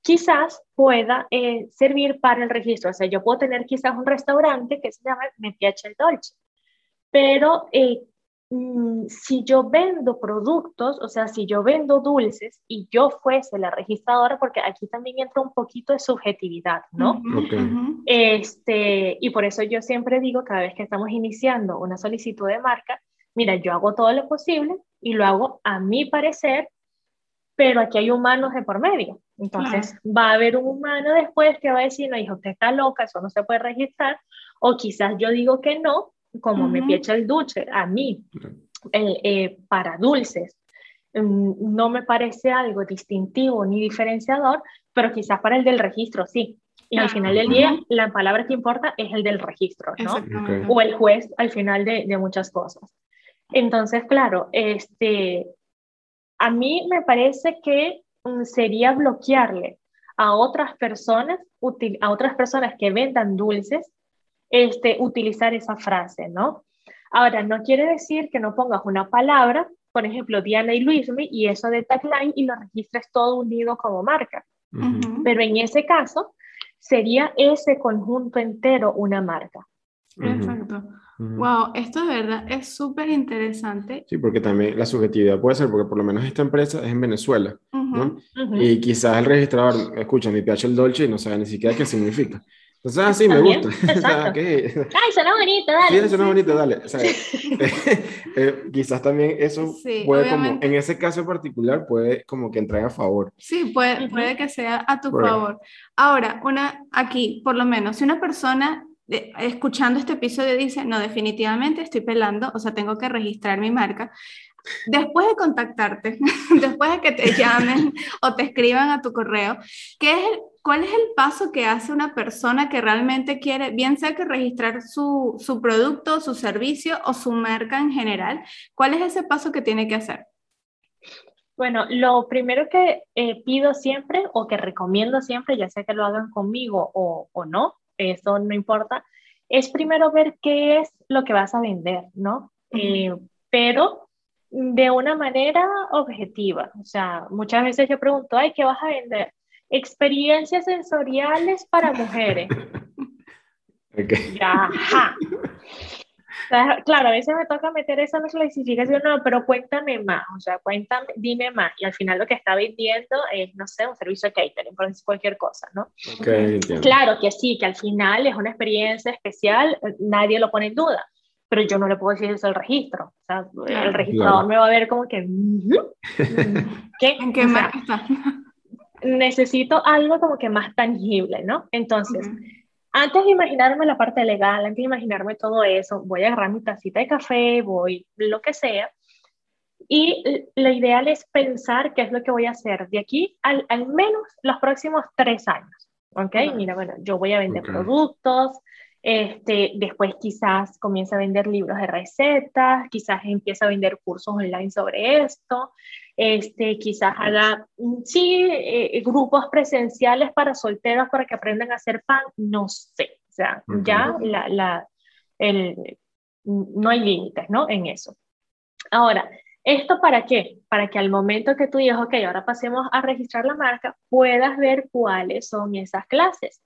quizás pueda eh, servir para el registro. O sea, yo puedo tener quizás un restaurante que se llama Me Piace el Dolce, pero eh, si yo vendo productos, o sea, si yo vendo dulces y yo fuese la registradora, porque aquí también entra un poquito de subjetividad, ¿no? Este, y por eso yo siempre digo, cada vez que estamos iniciando una solicitud de marca, mira, yo hago todo lo posible y lo hago a mi parecer, pero aquí hay humanos de por medio. Entonces, va a haber un humano después que va a decir, no, hijo, usted está loca, eso no se puede registrar, o quizás yo digo que no, como me piecha el dulce, a mí, eh, para dulces, mm, no me parece algo distintivo ni diferenciador, pero quizás para el del registro sí. Y al final del día, la palabra que importa es el del registro, ¿no? O el juez al final de, de, muchas cosas. Entonces, claro, este, a mí me parece que mm, sería bloquearle a otras personas, a otras personas que vendan dulces, este, utilizar esa frase, ¿no? Ahora, no quiere decir que no pongas una palabra, por ejemplo, Diana y Luismi, y eso de tagline y lo registres todo unido como marca. Pero en ese caso, sería ese conjunto entero una marca. Exacto. Wow, esto de verdad es súper interesante. Sí, porque también la subjetividad puede ser, porque por lo menos esta empresa es en Venezuela, ¿no? Y quizás el registrador escucha mi PH el Dolce y no sabe ni siquiera qué significa. O sea, sí, me gusta. Ay, suena bonito, dale. Sí, suena bonito, dale. O sea, eh, quizás también eso puede como, en ese caso particular, puede como que entrar a favor. Sí, puede, puede que sea a tu favor. Ahora, una, aquí, por lo menos, si una persona eh, escuchando este episodio dice, no, definitivamente estoy pelando, o sea, tengo que registrar mi marca. Después de contactarte, después de que te llamen o te escriban a tu correo, ¿qué es el, ¿cuál es el paso que hace una persona que realmente quiere, bien sea que registrar su, su producto, su servicio o su marca en general? ¿Cuál es ese paso que tiene que hacer? Bueno, lo primero que eh, pido siempre o que recomiendo siempre, ya sea que lo hagan conmigo o, o, no, eso no importa, es primero ver qué es lo que vas a vender, ¿no? Eh, pero de una manera objetiva. O sea, muchas veces yo pregunto, ay, ¿qué vas a vender? Experiencias sensoriales para mujeres. Okay. Ajá. Claro, a veces me toca meter esa clasificación, no, pero cuéntame más, o sea, cuéntame, dime más. Y al final lo que está vendiendo es, no sé, un servicio de catering, por cualquier cosa, ¿no? claro que sí, que al final es una experiencia especial, nadie lo pone en duda, pero yo no le puedo decir eso al registro. O sea, el registrador me va a ver como que, ¿qué? ¿En qué está? Necesito algo como que más tangible, ¿no? Entonces, antes de imaginarme la parte legal, antes de imaginarme todo eso, voy a agarrar mi tacita de café, voy lo que sea. Y lo ideal es pensar qué es lo que voy a hacer de aquí al, al menos los próximos tres años. ¿Ok? Mira, bueno, yo voy a vender productos, este, después quizás comienza a vender libros de recetas, quizás empieza a vender cursos online sobre esto, este, quizás haga, mm, sí, eh, grupos presenciales para solteros para que aprendan a hacer pan, no sé, o sea, ya la, la, el, no hay límites, ¿no? En eso. Ahora, ¿esto para qué? Para que al momento que tú digas, ok, ahora pasemos a registrar la marca, puedas ver cuáles son esas clases.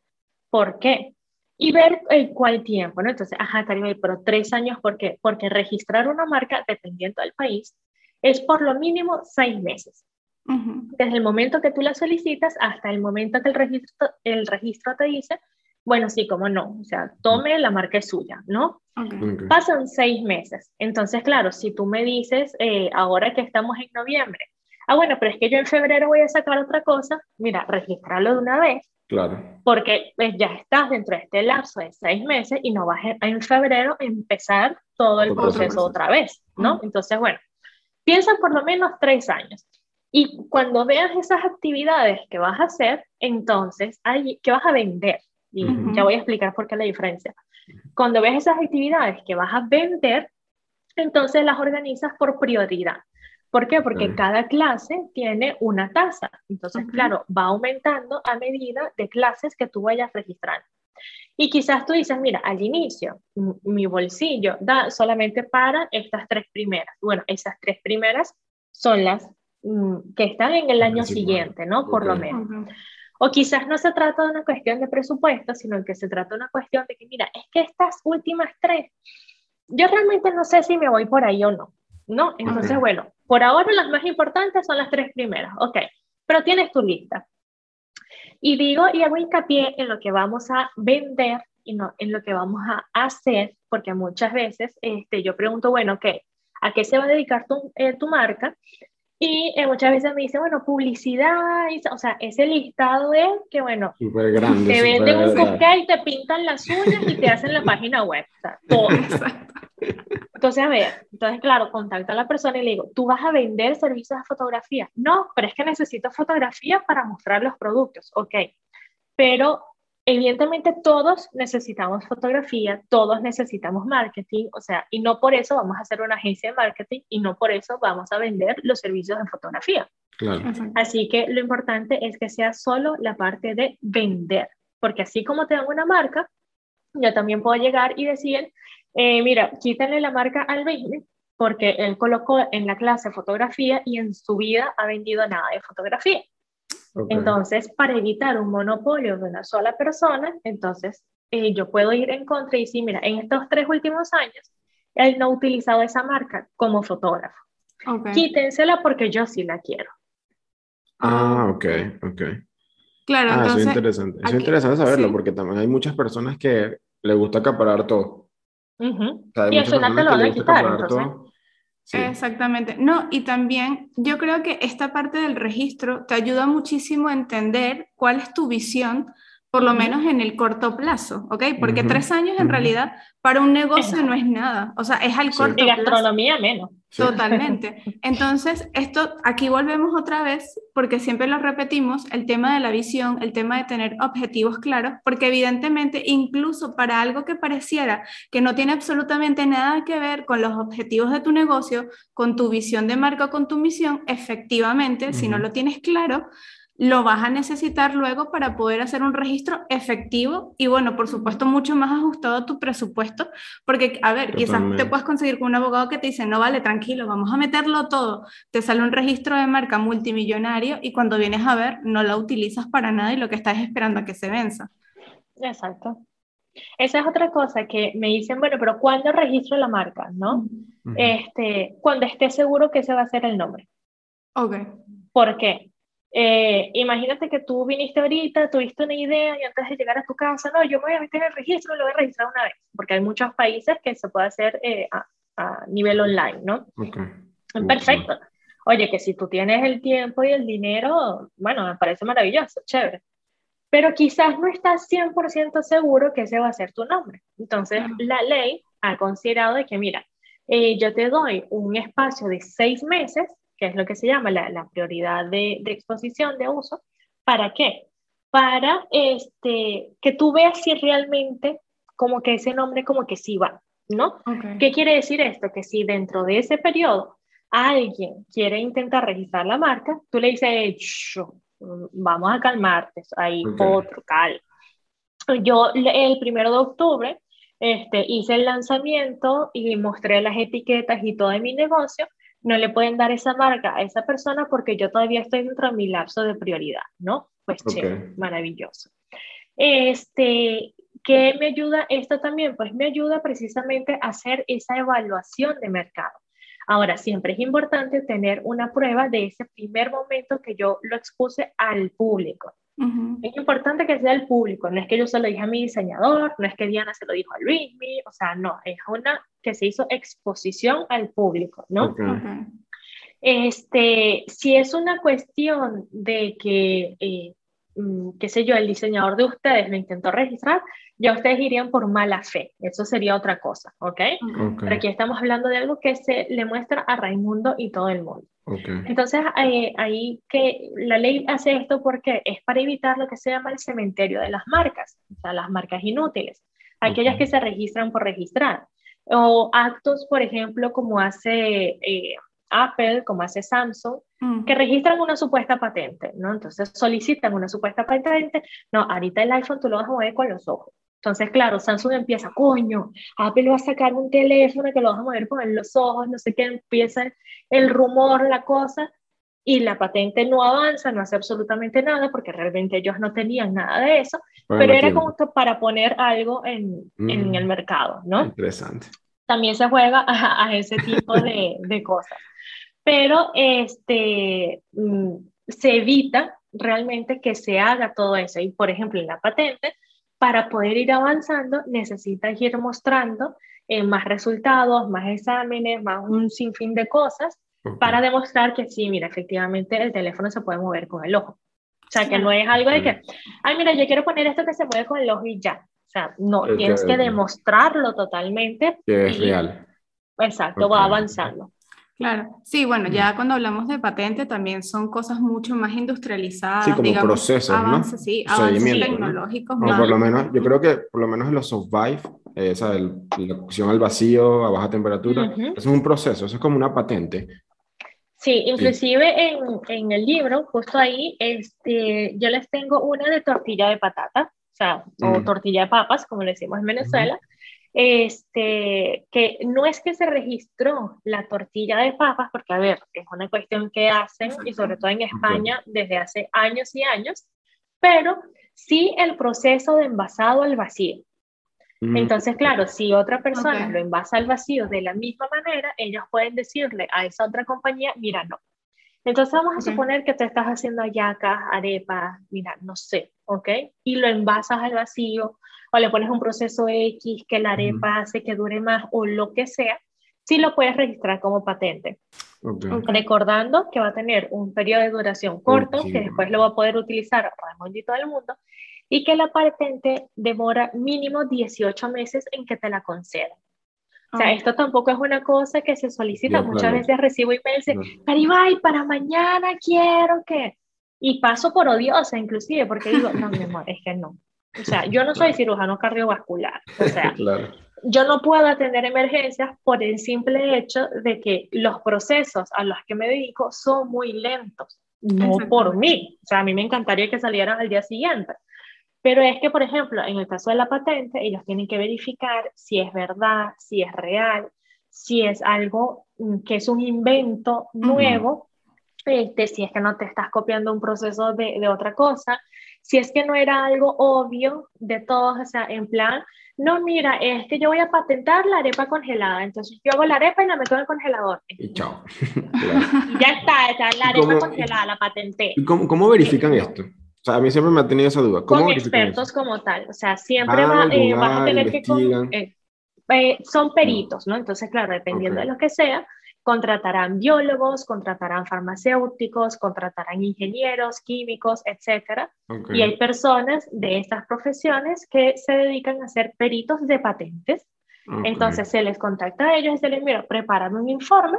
¿Por qué? Y ver el cuál tiempo, ¿no? Entonces, ajá, Karime, pero tres años, ¿por qué? Porque registrar una marca, dependiendo del país, es por lo mínimo seis meses. Desde el momento que tú la solicitas hasta el momento que el registro, el registro te dice, bueno, sí, cómo no, o sea, tome la marca es suya, ¿no? Pasan seis meses. Entonces, claro, si tú me dices, eh, ahora que estamos en noviembre, ah, bueno, pero es que yo en febrero voy a sacar otra cosa, mira, registrarlo de una vez Claro. Porque pues, ya estás dentro de este lapso de seis meses y no vas en febrero a empezar todo el proceso otra vez, ¿no? Entonces, bueno, piensa por lo menos tres años. Y cuando veas esas actividades que vas a hacer, entonces, hay, que vas a vender, y ya voy a explicar por qué la diferencia. Cuando ves esas actividades que vas a vender, entonces las organizas por prioridad. ¿Por qué? Porque cada clase tiene una tasa. Entonces, claro, va aumentando a medida de clases que tú vayas registrando. Y quizás tú dices, mira, al inicio mi bolsillo da solamente para estas tres primeras. Bueno, esas tres primeras son las mm, que están en el año siguiente, ¿no? Por lo menos. O quizás no se trata de una cuestión de presupuesto, sino que se trata de una cuestión de que, mira, es que estas últimas tres, yo realmente no sé si me voy por ahí o no. ¿No? Entonces, bueno, por ahora las más importantes son las tres primeras, ok, pero tienes tu lista. Y digo y hago hincapié en lo que vamos a vender y no en lo que vamos a hacer, porque muchas veces este, yo pregunto, bueno, ok, ¿a qué se va a dedicar tu, eh, tu marca? Y eh, muchas veces me dicen, bueno, publicidad, o sea, ese listado es que, bueno, te venden un cupcake, te pintan las uñas y te hacen la página web, o sea, todo. Entonces, a ver, entonces, claro, contacta a la persona y le digo, ¿tú vas a vender servicios de fotografía? No, pero es que necesito fotografía para mostrar los productos, ok. Pero evidentemente todos necesitamos fotografía, todos necesitamos marketing, o sea, y no por eso vamos a hacer una agencia de marketing y no por eso vamos a vender los servicios de fotografía. Claro. Así que lo importante es que sea solo la parte de vender, porque así como te dan una marca, yo también puedo llegar y decir, eh, mira, quítale la marca al baby porque él colocó en la clase fotografía y en su vida ha vendido nada de fotografía. Entonces, para evitar un monopolio de una sola persona, entonces eh, yo puedo ir en contra y decir, mira, en estos tres últimos años, él no ha utilizado esa marca como fotógrafo. Quítensela porque yo sí la quiero. Ah, ok, ok. Claro, ah, eso es interesante. Eso es interesante saberlo porque también hay muchas personas que le gusta acaparar todo. Y al final te lo van a quitar. Entonces. Exactamente. No, y también yo creo que esta parte del registro te ayuda muchísimo a entender cuál es tu visión, por lo menos en el corto plazo, ¿ok? Porque tres años en realidad para un negocio no es nada, o sea, es al corto plazo. Y gastronomía menos. Totalmente. Entonces, esto, aquí volvemos otra vez, porque siempre lo repetimos, el tema de la visión, el tema de tener objetivos claros, porque evidentemente, incluso para algo que pareciera que no tiene absolutamente nada que ver con los objetivos de tu negocio, con tu visión de marca con tu misión, efectivamente, si no lo tienes claro, lo vas a necesitar luego para poder hacer un registro efectivo y bueno, por supuesto, mucho más ajustado a tu presupuesto, porque, a ver, quizás te puedes conseguir con un abogado que te dice, no vale, tranquilo, vamos a meterlo todo, te sale un registro de marca multimillonario y cuando vienes a ver, no la utilizas para nada y lo que estás esperando a que se venza. Exacto. Esa es otra cosa que me dicen, bueno, pero ¿cuándo registro la marca? ¿No? este, cuando esté seguro que ese va a ser el nombre. Ok. ¿Por qué? Eh, imagínate que tú viniste ahorita, tuviste una idea y antes de llegar a tu casa, no, yo me voy a meter en el registro, lo voy a registrar una vez, porque hay muchos países que se puede hacer eh, a, a, nivel online, ¿no? Okay. Perfecto. Oye, que si tú tienes el tiempo y el dinero, bueno, me parece maravilloso, chévere. Pero quizás no estás 100% seguro que ese va a ser tu nombre. Entonces, la ley ha considerado de que, mira, eh, yo te doy un espacio de seis meses, que es lo que se llama la, la prioridad de, de, exposición de uso. ¿Para qué? Para este, que tú veas si realmente como que ese nombre como que sí va, ¿no? ¿Qué quiere decir esto? Que si dentro de ese periodo alguien quiere intentar registrar la marca, tú le dices, vamos a calmarte, ahí otro, cal. Yo el primero de octubre este, hice el lanzamiento y mostré las etiquetas y todo de mi negocio. No le pueden dar esa marca a esa persona porque yo todavía estoy dentro de mi lapso de prioridad, ¿no? Pues okay. maravilloso. Este, ¿Qué me ayuda esto también? Pues me ayuda precisamente a hacer esa evaluación de mercado. Ahora, siempre es importante tener una prueba de ese primer momento que yo lo expuse al público. Es importante que sea el público, no es que yo se lo dije a mi diseñador, no es que Diana se lo dijo a Luismi, o sea, no, es una que se hizo exposición al público, ¿no? Este, si es una cuestión de que eh, Mm, qué sé yo, el diseñador de ustedes lo intentó registrar, ya ustedes irían por mala fe. Eso sería otra cosa, ¿ok? okay. Pero aquí estamos hablando de algo que se le muestra a Raimundo y todo el mundo. Okay. Entonces, eh, ahí que la ley hace esto porque es para evitar lo que se llama el cementerio de las marcas, o sea, las marcas inútiles, aquellas que se registran por registrar. O actos, por ejemplo, como hace... Eh, Apple, como hace Samsung, mm. que registran una supuesta patente, ¿no? Entonces solicitan una supuesta patente, no, ahorita el iPhone tú lo vas a mover con los ojos. Entonces, claro, Samsung empieza, coño, Apple va a sacar un teléfono que lo vas a mover con los ojos, no sé qué, empieza el rumor, la cosa, y la patente no avanza, no hace absolutamente nada, porque realmente ellos no tenían nada de eso, pero era como para poner algo en, en, mm. el mercado, ¿no? Interesante. También se juega a, a ese tipo de, de cosas pero este, mm, se evita realmente que se haga todo eso. Y por ejemplo, en la patente, para poder ir avanzando, necesitas ir mostrando eh, más resultados, más exámenes, más un sinfín de cosas para demostrar que sí, mira, efectivamente el teléfono se puede mover con el ojo. O sea, que no es algo de que, ay, mira, yo quiero poner esto que se mueve con el ojo y ya. O sea, no, tienes que, demostrarlo totalmente. Que es real. Exacto, va avanzando. Claro, sí, bueno, ya cuando hablamos de patente también son cosas mucho más industrializadas. Sí, como procesos, avances, ¿no? Sí, avances tecnológicos. ¿no? por lo menos, yo creo que por lo menos en los survive, eh, esa la cocción al vacío, a baja temperatura, es un proceso, eso es como una patente. Sí, inclusive En, en, el libro, justo ahí, este, yo les tengo una de tortilla de patata, o sea, o mm. tortilla de papas, como le decimos en Venezuela, este, que no es que se registró la tortilla de papas, porque a ver, es una cuestión que hacen, y sobre todo en España, desde hace años y años, pero sí el proceso de envasado al vacío. Mm, Entonces, claro, si otra persona lo envasa al vacío de la misma manera, ellos pueden decirle a esa otra compañía, mira, no. Entonces vamos a suponer que tú estás haciendo ayacas, arepas, mira, no sé, ¿ok? Y lo envasas al vacío o le pones un proceso X que la arepa hace que dure más o lo que sea, sí lo puedes registrar como patente. Recordando que va a tener un periodo de duración corto, que después lo va a poder utilizar Ramón y todo el mundo, y que la patente demora mínimo 18 meses en que te la concedan. O sea, esto tampoco es una cosa que se solicita. Muchas veces recibo emails de, Caribay, para mañana quiero que... Y paso por odiosa inclusive, porque digo, no, mi amor, es que no. O sea, yo no soy cirujano cardiovascular. O sea, yo no puedo atender emergencias por el simple hecho de que los procesos a los que me dedico son muy lentos. No por mí. O sea, a mí me encantaría que salieran al día siguiente. Pero es que, por ejemplo, en el caso de la patente, ellos tienen que verificar si es verdad, si es real, si es algo mm, que es un invento nuevo este, si es que no te estás copiando un proceso de, de otra cosa, si es que no era algo obvio de todos, o sea, en plan, no, mira, es que yo voy a patentar la arepa congelada, entonces yo hago la arepa y la meto en el congelador. Y chao. ya está, ya la arepa congelada, la patenté. ¿Cómo, cómo verifican esto? O sea, a mí siempre me ha tenido esa duda. ¿Cómo con expertos como tal, o sea, siempre va, eh, vas a tener que... Eh, eh, son peritos, ¿no? Entonces, claro, dependiendo de lo que sea, contratarán biólogos, contratarán farmacéuticos, contratarán ingenieros, químicos, etc. Y hay personas de estas profesiones que se dedican a ser peritos de patentes. Entonces se les contacta a ellos y se les mira, preparan un informe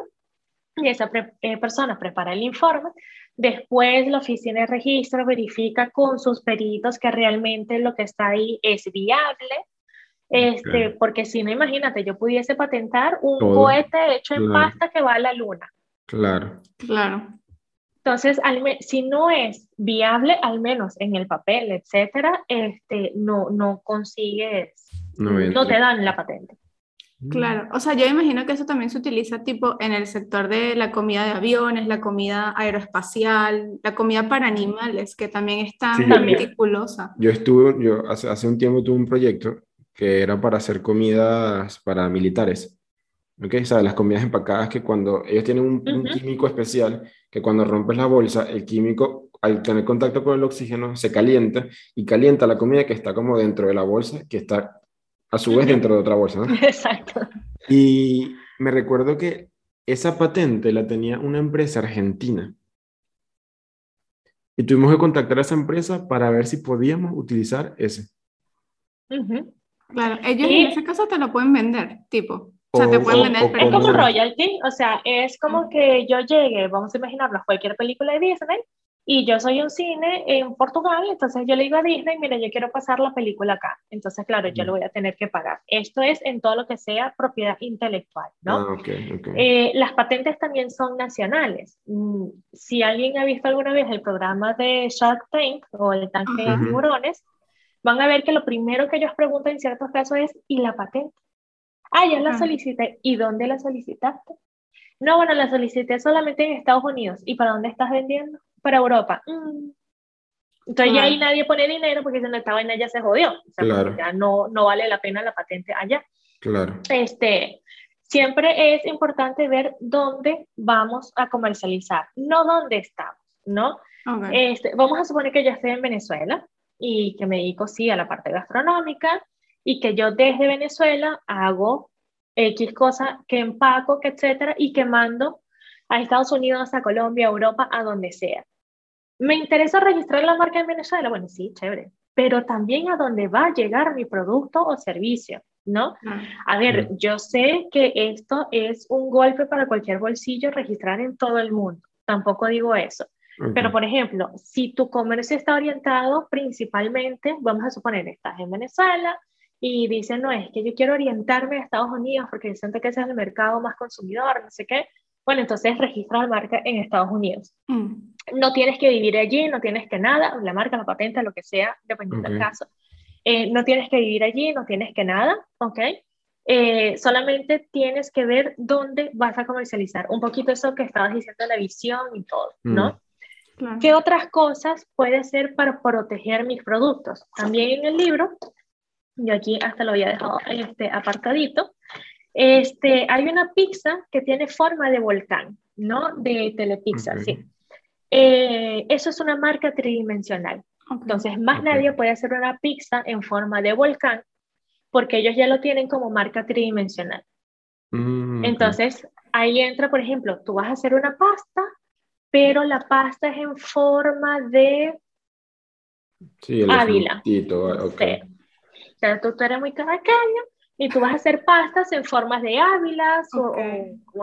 y esa eh, persona prepara el informe. Después la oficina de registro verifica con sus peritos que realmente lo que está ahí es viable este, Porque si no, imagínate, yo pudiese patentar un cohete hecho en pasta que va a la luna. Claro. Claro. Entonces, si no es viable, al menos en el papel, etcétera, este, no, no consigues, no, te dan la patente. Claro, o sea, yo imagino que eso también se utiliza tipo en el sector de la comida de aviones, la comida aeroespacial, la comida para animales, que también es tan meticulosa. Yo estuve, yo hace, hace un tiempo tuve un proyecto que era para hacer comidas para militares. ¿Ok? O sea, las comidas empacadas que cuando ellos tienen un, químico especial, que cuando rompes la bolsa, el químico al tener contacto con el oxígeno se calienta y calienta la comida que está como dentro de la bolsa, que está a su vez dentro de otra bolsa. ¿no? Exacto. Y me recuerdo que esa patente la tenía una empresa argentina. Y tuvimos que contactar a esa empresa para ver si podíamos utilizar ese. Claro, ellos en ese caso te lo pueden vender, tipo. O, sea, te pueden vender. es como royalty, o sea, es como que yo llegue, vamos a imaginarnos, cualquier película de Disney, y yo soy un cine en Portugal, entonces yo le digo a Disney, mira, yo quiero pasar la película acá. Entonces, claro, yo lo voy a tener que pagar. Esto es en todo lo que sea propiedad intelectual, ¿no? Ah, okay, okay. Eh, las patentes también son nacionales. Mm, si alguien ha visto alguna vez el programa de Shark Tank o el tanque de tiburones, van a ver que lo primero que ellos preguntan en ciertos casos es, ¿y la patente? Ah, ya la solicité. ¿Y dónde la solicitaste? No, bueno, la solicité solamente en Estados Unidos. ¿Y para dónde estás vendiendo? Para Europa. Mm. Entonces ya ahí nadie pone dinero porque si no esta vaina ya se jodió. O sea, claro. ya no, no vale la pena la patente allá. Claro. Este, siempre es importante ver dónde vamos a comercializar, no dónde estamos, ¿no? Este, vamos a suponer que yo estoy en Venezuela y que me dedico sí a la parte gastronómica y que yo desde Venezuela hago X cosas que empaco, que etcétera, y que mando a Estados Unidos, a Colombia, a Europa, a donde sea. ¿Me interesa registrar la marca en Venezuela? Bueno, sí, chévere, pero también a dónde va a llegar mi producto o servicio, ¿no? Ah. A ver, yo sé que esto es un golpe para cualquier bolsillo registrar en todo el mundo, tampoco digo eso, pero, por ejemplo, si tu comercio está orientado principalmente, vamos a suponer, estás en Venezuela y dicen, no, es que yo quiero orientarme a Estados Unidos porque siento que ese es el mercado más consumidor, no sé qué. Bueno, entonces registra la marca en Estados Unidos. Mm. No tienes que vivir allí, no tienes que nada, la marca, la patente, lo que sea, dependiendo del caso. Eh, no tienes que vivir allí, no tienes que nada, ¿ok? Eh, solamente tienes que ver dónde vas a comercializar. Un poquito eso que estabas diciendo, la visión y todo, ¿no? Mm. ¿Qué otras cosas puede ser para proteger mis productos? También en el libro, yo aquí hasta lo había dejado este, apartadito, este, hay una pizza que tiene forma de volcán, ¿no? De Telepizza, sí. Eh, eso es una marca tridimensional. Entonces, más nadie puede hacer una pizza en forma de volcán porque ellos ya lo tienen como marca tridimensional. Mm, Entonces, ahí entra, por ejemplo, tú vas a hacer una pasta pero la pasta es en forma de sí, ávila. Okay. O sea, tú, eres muy caracaño y tú vas a hacer pastas en formas de ávilas o,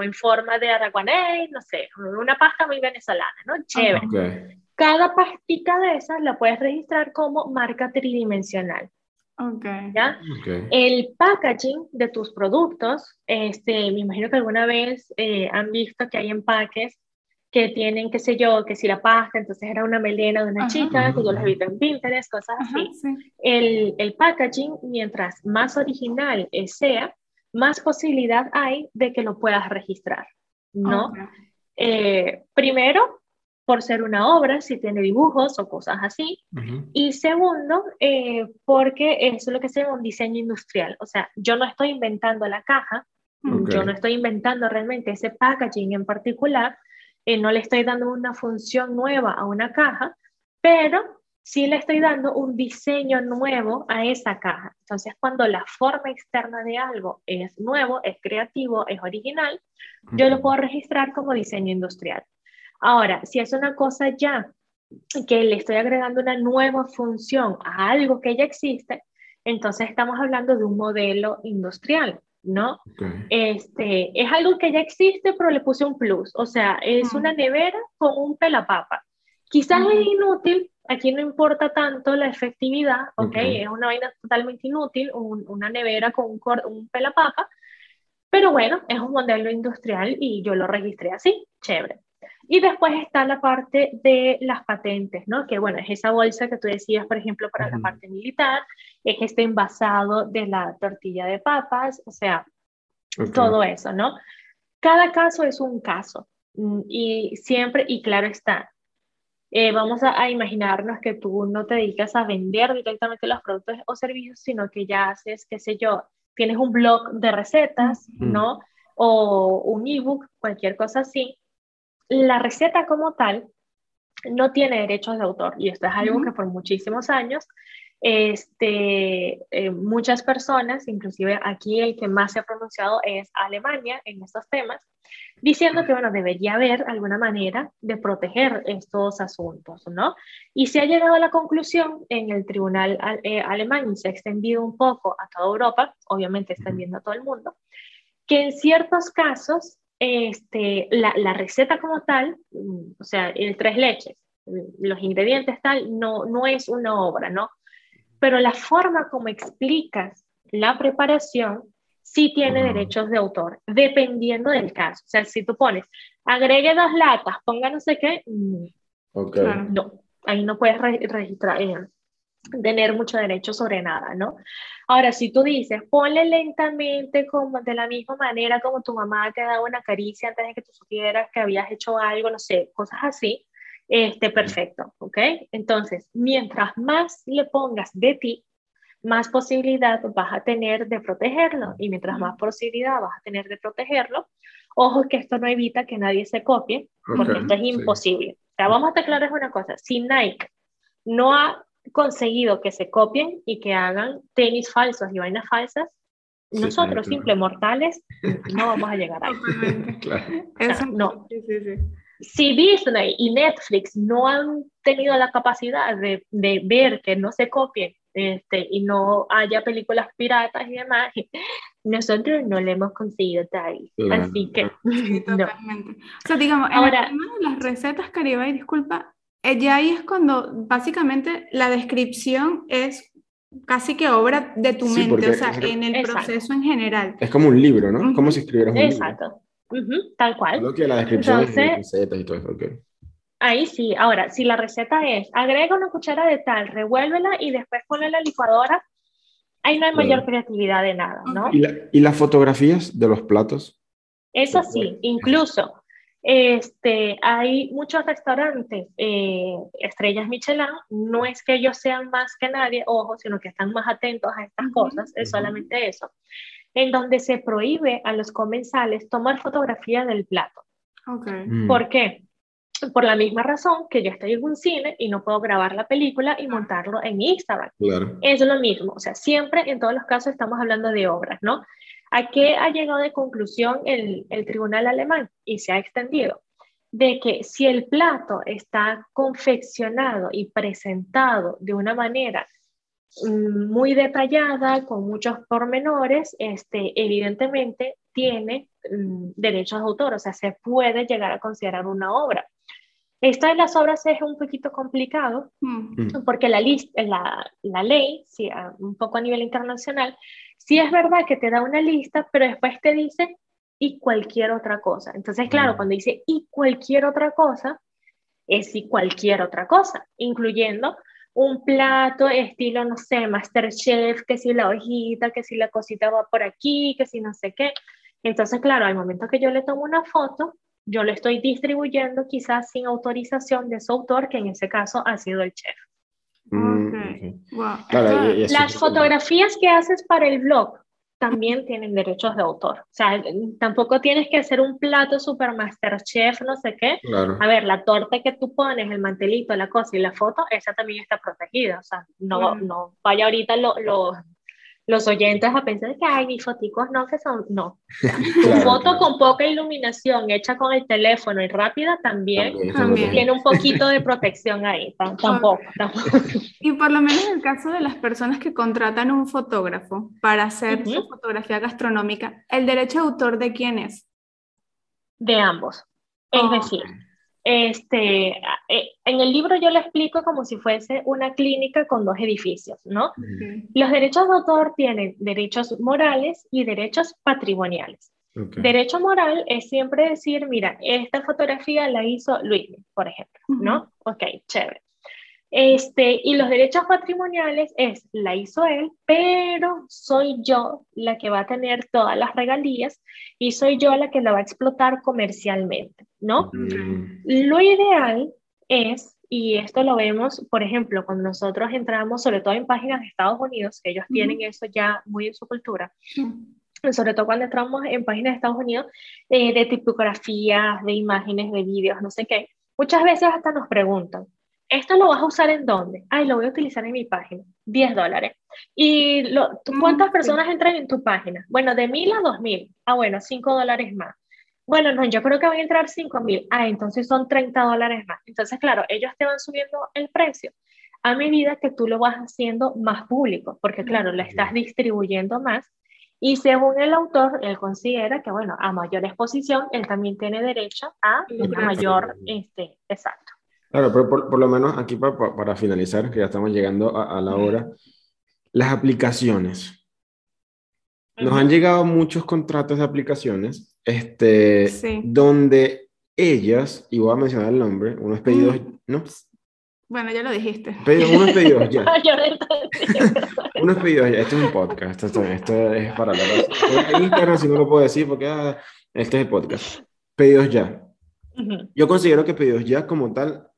en forma de araguaney, no sé, una pasta muy venezolana, ¿no? Chévere. Cada pastita de esas la puedes registrar como marca tridimensional. Okay. ¿Ya? El packaging de tus productos, este, me imagino que alguna vez eh, han visto que hay empaques que tienen, qué sé yo, que si la pasta, entonces era una melena de una chica, que yo las he visto en Pinterest, cosas así. El, el, packaging, mientras más original sea, más posibilidad hay de que lo puedas registrar, ¿no? Eh, primero, por ser una obra, si tiene dibujos o cosas así. Y segundo, eh, porque es lo que se llama un diseño industrial. O sea, yo no estoy inventando la caja, yo no estoy inventando realmente ese packaging en particular, eh, no le estoy dando una función nueva a una caja, pero sí le estoy dando un diseño nuevo a esa caja. Entonces, cuando la forma externa de algo es nuevo, es creativo, es original, yo lo puedo registrar como diseño industrial. Ahora, si es una cosa ya que le estoy agregando una nueva función a algo que ya existe, entonces estamos hablando de un modelo industrial, ¿no? Este, es algo que ya existe, pero le puse un plus, o sea, es una nevera con un pelapapa. Quizás es inútil, aquí no importa tanto la efectividad, ¿ok? Es una vaina totalmente inútil, una nevera con un, un pelapapa, pero bueno, es un modelo industrial y yo lo registré así, chévere. Y después está la parte de las patentes, ¿no? Que bueno, es esa bolsa que tú decías, por ejemplo, para la parte militar, es este envasado de la tortilla de papas, o sea, todo eso, ¿no? Cada caso es un caso mm, y siempre, y claro está, eh, vamos a, imaginarnos que tú no te dedicas a vender directamente los productos o servicios, sino que ya haces, qué sé yo, tienes un blog de recetas, ¿no? O un ebook, cualquier cosa así, la receta como tal no tiene derechos de autor y esto es algo que por muchísimos años este, eh, muchas personas, inclusive aquí el que más se ha pronunciado es Alemania en estos temas, diciendo que, bueno, debería haber alguna manera de proteger estos asuntos, ¿no? Y se ha llegado a la conclusión en el tribunal eh, alemán y se ha extendido un poco a toda Europa, obviamente extendiendo a todo el mundo, que en ciertos casos este, la, la, receta como tal, mm, o sea, el tres leches, mm, los ingredientes tal, no, no es una obra, ¿no? Pero la forma como explicas la preparación sí tiene derechos de autor, dependiendo del caso. O sea, si tú pones, agregue dos latas, ponga no sé qué, mm, okay. no, ahí no puedes registrar, eh, tener mucho derecho sobre nada, ¿no? Ahora, si tú dices, ponle lentamente como de la misma manera como tu mamá te daba una caricia antes de que tú supieras que habías hecho algo, no sé, cosas así, este, perfecto, ¿ok? Entonces, mientras más le pongas de ti, más posibilidad vas a tener de protegerlo y mientras más posibilidad vas a tener de protegerlo, ojo que esto no evita que nadie se copie, porque esto es imposible. O sea, vamos a estar claros una cosa, si Nike no ha conseguido que se copien y que hagan tenis falsos y vainas falsas, nosotros, simples mortales, no vamos a llegar ahí. Claro. no. Si Disney y Netflix no han tenido la capacidad de, de ver que no se copien este, y no haya películas piratas y demás, nosotros no le hemos conseguido tal. Así que, totalmente. O sea, digamos, Ahora, las recetas Caribe, disculpa, eh, ya ahí es cuando básicamente la descripción es casi que obra de tu mente, o sea, en el proceso en general. Es como un libro, ¿no? Como si escribieras un Exacto. tal cual. Lo que la descripción Entonces, recetas y todo eso, okay. Ahí sí, ahora, si la receta es, agrega una cuchara de tal, revuélvela y después ponla en la licuadora, ahí no hay mayor creatividad de nada, ¿no? ¿Y, ¿Y, las fotografías de los platos? Eso sí, incluso este, hay muchos restaurantes, eh, estrellas Michelin, no es que ellos sean más que nadie, ojo, sino que están más atentos a estas cosas, es solamente eso, en donde se prohíbe a los comensales tomar fotografía del plato. Okay. Mm. ¿Por qué? Por la misma razón que yo estoy en un cine y no puedo grabar la película y montarlo en Instagram. Claro. Es lo mismo, o sea, siempre en todos los casos estamos hablando de obras, ¿no? ¿A qué ha llegado de conclusión el, tribunal alemán y se ha extendido? De que si el plato está confeccionado y presentado de una manera mm, muy detallada, con muchos pormenores, este, evidentemente tiene mm, derechos de autor, o sea, se puede llegar a considerar una obra. Esto de las obras es un poquito complicado mm. porque la, la, la ley, sí, un poco a nivel internacional, sí es verdad que te da una lista, pero después te dice y cualquier otra cosa. Entonces, claro, mm. cuando dice y cualquier otra cosa, es y cualquier otra cosa, incluyendo un plato estilo, no sé, Masterchef, que si la hojita, que si la cosita va por aquí, que si no sé qué. Entonces, claro, al momento que yo le tomo una foto, yo lo estoy distribuyendo quizás sin autorización de su autor, que en ese caso ha sido el chef. Mm, Las fotografías que haces para el blog también tienen derechos de autor. O sea, tampoco tienes que hacer un plato super master chef, no sé qué. A ver, la torta que tú pones, el mantelito, la cosa y la foto, esa también está protegida. O sea, no, no vaya ahorita lo, lo, los oyentes a pensar que, ay, mis foticos no, que son, no. Tu foto con poca iluminación, hecha con el teléfono y rápida, también, tiene un poquito de protección ahí, tampoco, Y por lo menos en el caso de las personas que contratan un fotógrafo para hacer su fotografía gastronómica, ¿el derecho de autor de quién es? De ambos. Es decir, este, eh, en el libro yo lo explico como si fuese una clínica con dos edificios, ¿no? Los derechos de autor tienen derechos morales y derechos patrimoniales. Derecho moral es siempre decir, mira, esta fotografía la hizo Luis, por ejemplo, ¿no? Ok, chévere. Este, y los derechos patrimoniales es, la hizo él, pero soy yo la que va a tener todas las regalías y soy yo la que la va a explotar comercialmente, ¿no? Mm. Lo ideal es, y esto lo vemos, por ejemplo, cuando nosotros entramos, sobre todo en páginas de Estados Unidos, que ellos tienen eso ya muy en su cultura, sobre todo cuando entramos en páginas de Estados Unidos, eh, de tipografías, de imágenes, de vídeos, no sé qué, muchas veces hasta nos preguntan, ¿Esto lo vas a usar en dónde? Ay, lo voy a utilizar en mi página. 10 dólares. ¿Y lo, cuántas personas entran en tu página? Bueno, de 1000 a 2000. Ah, bueno, 5 dólares más. Bueno, no, yo creo que van a entrar 5000. Ah, entonces son 30 dólares más. Entonces, claro, ellos te van subiendo el precio a medida que tú lo vas haciendo más público, porque claro, lo estás distribuyendo más. Y según el autor, él considera que, bueno, a mayor exposición, él también tiene derecho a una mayor, este, exacto. Claro, pero por, lo menos aquí para, finalizar, que ya estamos llegando a, la hora, las aplicaciones. Nos han llegado muchos contratos de aplicaciones, este, donde ellas, y voy a mencionar el nombre, unos pedidos, ¿no? Bueno, ya lo dijiste. unos pedidos ya. unos pedidos ya. Esto es un podcast. Esto, es para la Instagram, si no lo puedo decir, porque ah, este es el podcast. Pedidos ya. Yo considero que pedidos ya como tal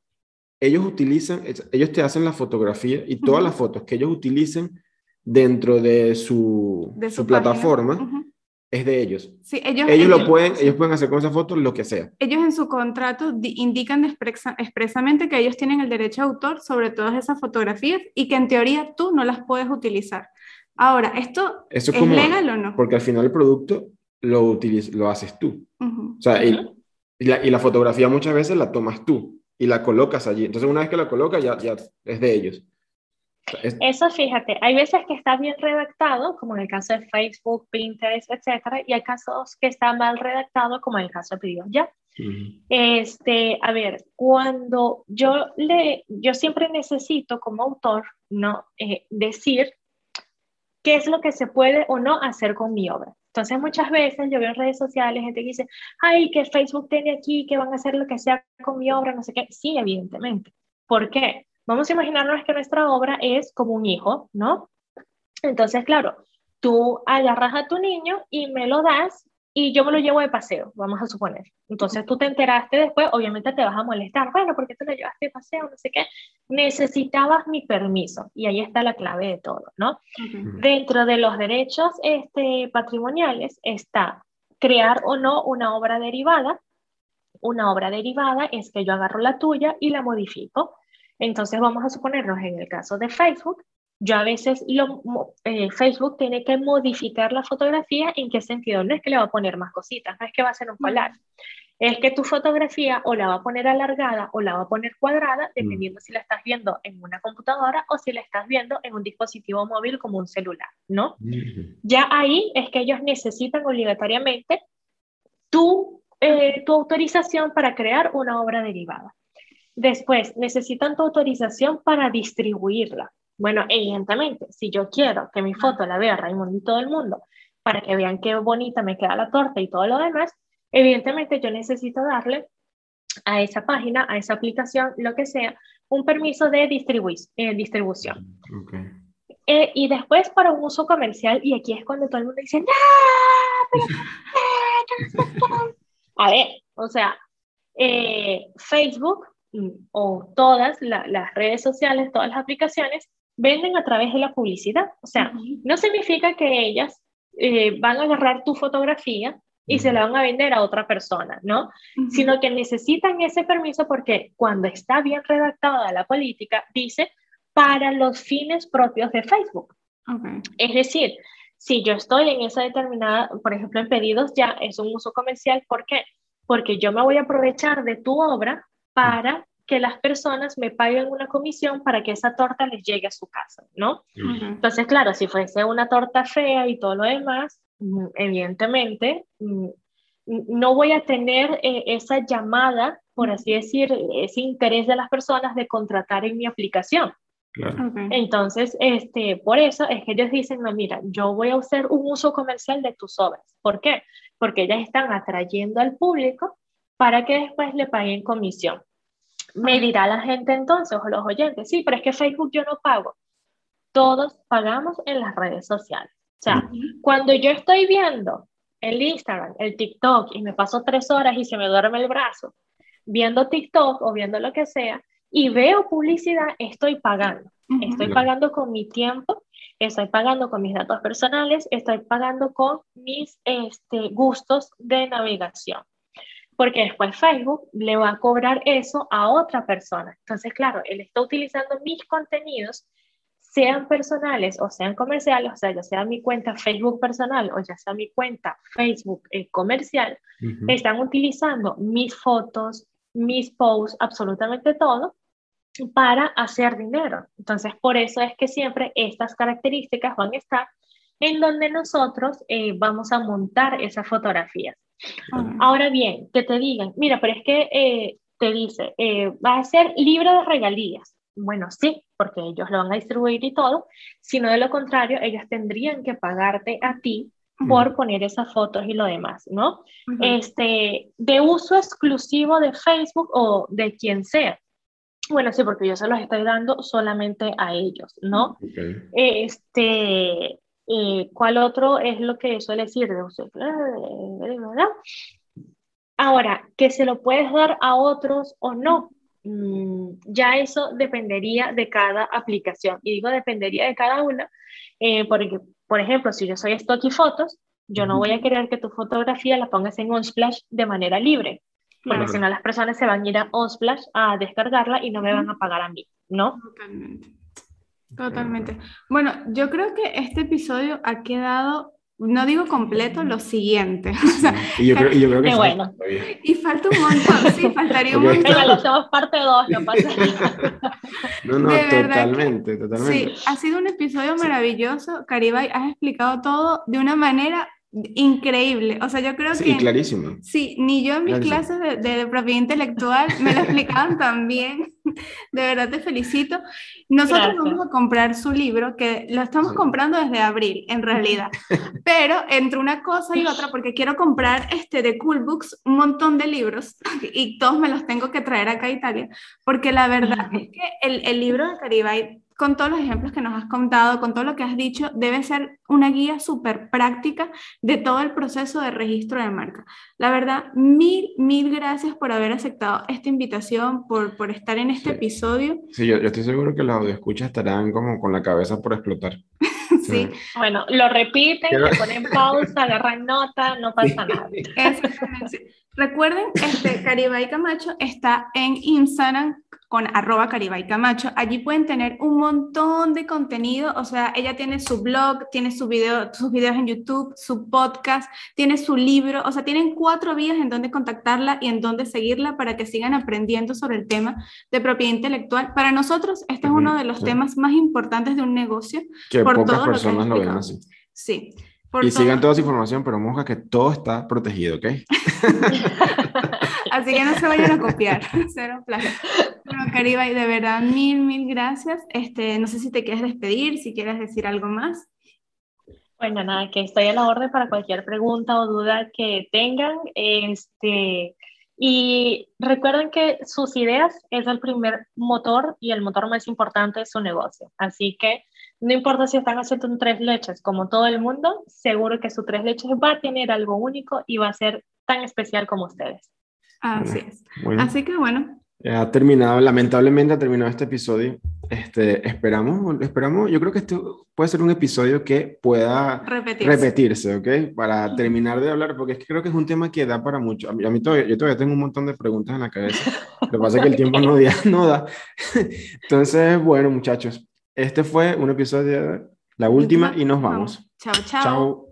ellos utilizan, ellos te hacen la fotografía y todas las fotos que ellos utilicen dentro de su, su, plataforma es de ellos. Sí, ellos, ellos, lo pueden, ellos pueden hacer con esa foto lo que sea. Ellos en su contrato indican expresamente que ellos tienen el derecho de autor sobre todas esas fotografías y que en teoría tú no las puedes utilizar. Ahora, ¿esto es, legal o no? Porque al final el producto lo, lo haces tú. O sea, y, la, y la fotografía muchas veces la tomas tú y la colocas allí. Entonces, una vez que la colocas, ya, ya es de ellos. Eso, fíjate, hay veces que está bien redactado, como en el caso de Facebook, Pinterest, etcétera, y hay casos que está mal redactado, como en el caso de Pedidos Ya. Este, a ver, cuando yo le, yo siempre necesito como autor, ¿no? Eh, decir qué es lo que se puede o no hacer con mi obra. Entonces muchas veces yo veo en redes sociales gente que dice, ay, que Facebook tiene aquí, que van a hacer lo que sea con mi obra, no sé qué. Sí, evidentemente. ¿Por qué? Vamos a imaginarnos que nuestra obra es como un hijo, ¿no? Entonces, claro, tú agarras a tu niño y me lo das y yo me lo llevo de paseo, vamos a suponer. Entonces tú te enteraste después, obviamente te vas a molestar, bueno, ¿por qué te lo llevaste de paseo? No sé qué. Necesitabas mi permiso y ahí está la clave de todo, ¿no? Dentro de los derechos este, patrimoniales está crear o no una obra derivada. Una obra derivada es que yo agarro la tuya y la modifico. Entonces vamos a suponernos en el caso de Facebook, yo a veces lo, eh, Facebook tiene que modificar la fotografía. ¿En qué sentido? No es que le va a poner más cositas, no es que va a ser un collage. Es que tu fotografía o la va a poner alargada o la va a poner cuadrada, dependiendo si la estás viendo en una computadora o si la estás viendo en un dispositivo móvil como un celular, ¿no? Ya ahí es que ellos necesitan obligatoriamente tu, eh, tu autorización para crear una obra derivada. Después, necesitan tu autorización para distribuirla. Bueno, evidentemente, si yo quiero que mi foto la vea Raimundo y todo el mundo, para que vean qué bonita me queda la torta y todo lo demás, evidentemente yo necesito darle a esa página, a esa aplicación, lo que sea, un permiso de eh, distribución. Eh, y después para un uso comercial, y aquí es cuando todo el mundo dice, ¡No! a ver, O sea, eh, Facebook mm, o todas las redes sociales, todas las aplicaciones, venden a través de la publicidad. O sea, no significa que ellas eh, van a agarrar tu fotografía y se la van a vender a otra persona, ¿no? Sino que necesitan ese permiso porque cuando está bien redactada la política, dice para los fines propios de Facebook. Es decir, si yo estoy en esa determinada, por ejemplo, en pedidos ya es un uso comercial, ¿por qué? Porque yo me voy a aprovechar de tu obra para que las personas me paguen una comisión para que esa torta les llegue a su casa, ¿no? Entonces, claro, si fuese una torta fea y todo lo demás, mm, evidentemente, mm, no voy a tener eh, esa llamada, por así decir, ese interés de las personas de contratar en mi aplicación. Entonces, este, por eso es que ellos dicen, no, mira, yo voy a hacer un uso comercial de tus obras. ¿Por qué? Porque ellas están atrayendo al público para que después le paguen comisión. Me dirá la gente entonces, o los oyentes, sí, pero es que Facebook yo no pago. Todos pagamos en las redes sociales. O sea, cuando yo estoy viendo el Instagram, el TikTok, y me paso tres horas y se me duerme el brazo, viendo TikTok o viendo lo que sea, y veo publicidad, estoy pagando. Estoy pagando con mi tiempo, estoy pagando con mis datos personales, estoy pagando con mis este, gustos de navegación. Porque después Facebook le va a cobrar eso a otra persona. Entonces, claro, él está utilizando mis contenidos, sean personales o sean comerciales, o sea, ya sea mi cuenta Facebook personal o ya sea mi cuenta Facebook eh, comercial, están utilizando mis fotos, mis posts, absolutamente todo, para hacer dinero. Entonces, por eso es que siempre estas características van a estar en donde nosotros eh, vamos a montar esas fotografías. Ahora bien, que te digan, mira, pero es que eh, te dice, eh, va a ser libre de regalías. Bueno, sí, porque ellos lo van a distribuir y todo, sino de lo contrario, ellos tendrían que pagarte a ti por poner esas fotos y lo demás, ¿no? Este, de uso exclusivo de Facebook o de quien sea. Bueno, sí, porque yo se los estoy dando solamente a ellos, ¿no? Este, eh, ¿cuál otro es lo que suele decir? Ahora, que se lo puedes dar a otros o no, mm, ya eso dependería de cada aplicación. Y digo dependería de cada una, eh, porque, por ejemplo, si yo soy Stock y Fotos, yo no voy a querer que tu fotografía la pongas en Unsplash de manera libre porque si no las personas se van a ir a Osplash a descargarla y no me van a pagar a mí, ¿no? Totalmente. Totalmente. Bueno, yo creo que este episodio ha quedado, no digo completo, lo siguiente. y yo creo, y yo creo que bueno. Y falta un montón, sí, faltaría un montón. Venga, lo hacemos parte 2, no pasa nada. No, no, totalmente, totalmente. Sí, ha sido un episodio maravilloso. Caribay, has explicado todo de una manera increíble. O sea, yo creo sí, que... clarísimo. Sí, ni yo en mis clases de, de, propiedad intelectual me lo explicaban tan bien. De verdad te felicito. Nosotros vamos a comprar su libro, que lo estamos comprando desde abril, en realidad. Pero entre una cosa y otra, porque quiero comprar este de Cool Books un montón de libros y todos me los tengo que traer acá a Italia, porque la verdad es que el, el libro de Caribay con todos los ejemplos que nos has contado, con todo lo que has dicho, debe ser una guía súper práctica de todo el proceso de registro de marca. La verdad, mil, mil gracias por haber aceptado esta invitación, por, por estar en este episodio. Sí, yo, estoy seguro que los escuchas estarán como con la cabeza por explotar. sí. Bueno, lo repiten, le ponen pausa, agarran nota, no pasa nada. Recuerden, este, Caribay Camacho está en Instagram con arroba Caribay Camacho. Allí pueden tener un montón de contenido, o sea, ella tiene su blog, tiene su video, sus videos en YouTube, su podcast, tiene su libro, o sea, tienen cuatro vías en donde contactarla y en donde seguirla para que sigan aprendiendo sobre el tema de propiedad intelectual. Para nosotros, este es uno de los temas más importantes de un negocio. Que por pocas personas lo, ven así. Sí. Y sigan toda esa información, pero moja que todo está protegido, ¿ok? Así que no se vayan a copiar. Cero plagio. Bueno, Caribay, de verdad, mil, mil gracias. Este, no sé si te quieres despedir, si quieres decir algo más. Bueno, nada, que estoy a la orden para cualquier pregunta o duda que tengan. Este, y recuerden que sus ideas es el primer motor y el motor más importante de su negocio. Así que no importa si están haciendo un tres leches como todo el mundo, seguro que su tres leches va a tener algo único y va a ser tan especial como ustedes. Así es. Así que bueno. Ha terminado, lamentablemente ha terminado este episodio. Este, esperamos, esperamos, yo creo que este puede ser un episodio que pueda repetirse, repetirse ¿ok? Para terminar de hablar, porque es que creo que es un tema que da para mucho. A mí, a mí todavía, yo todavía tengo un montón de preguntas en la cabeza. Lo que pasa es que el tiempo no, no da. Entonces, bueno, muchachos, este fue un episodio, la última, y nos vamos. Chao, chao. Chao.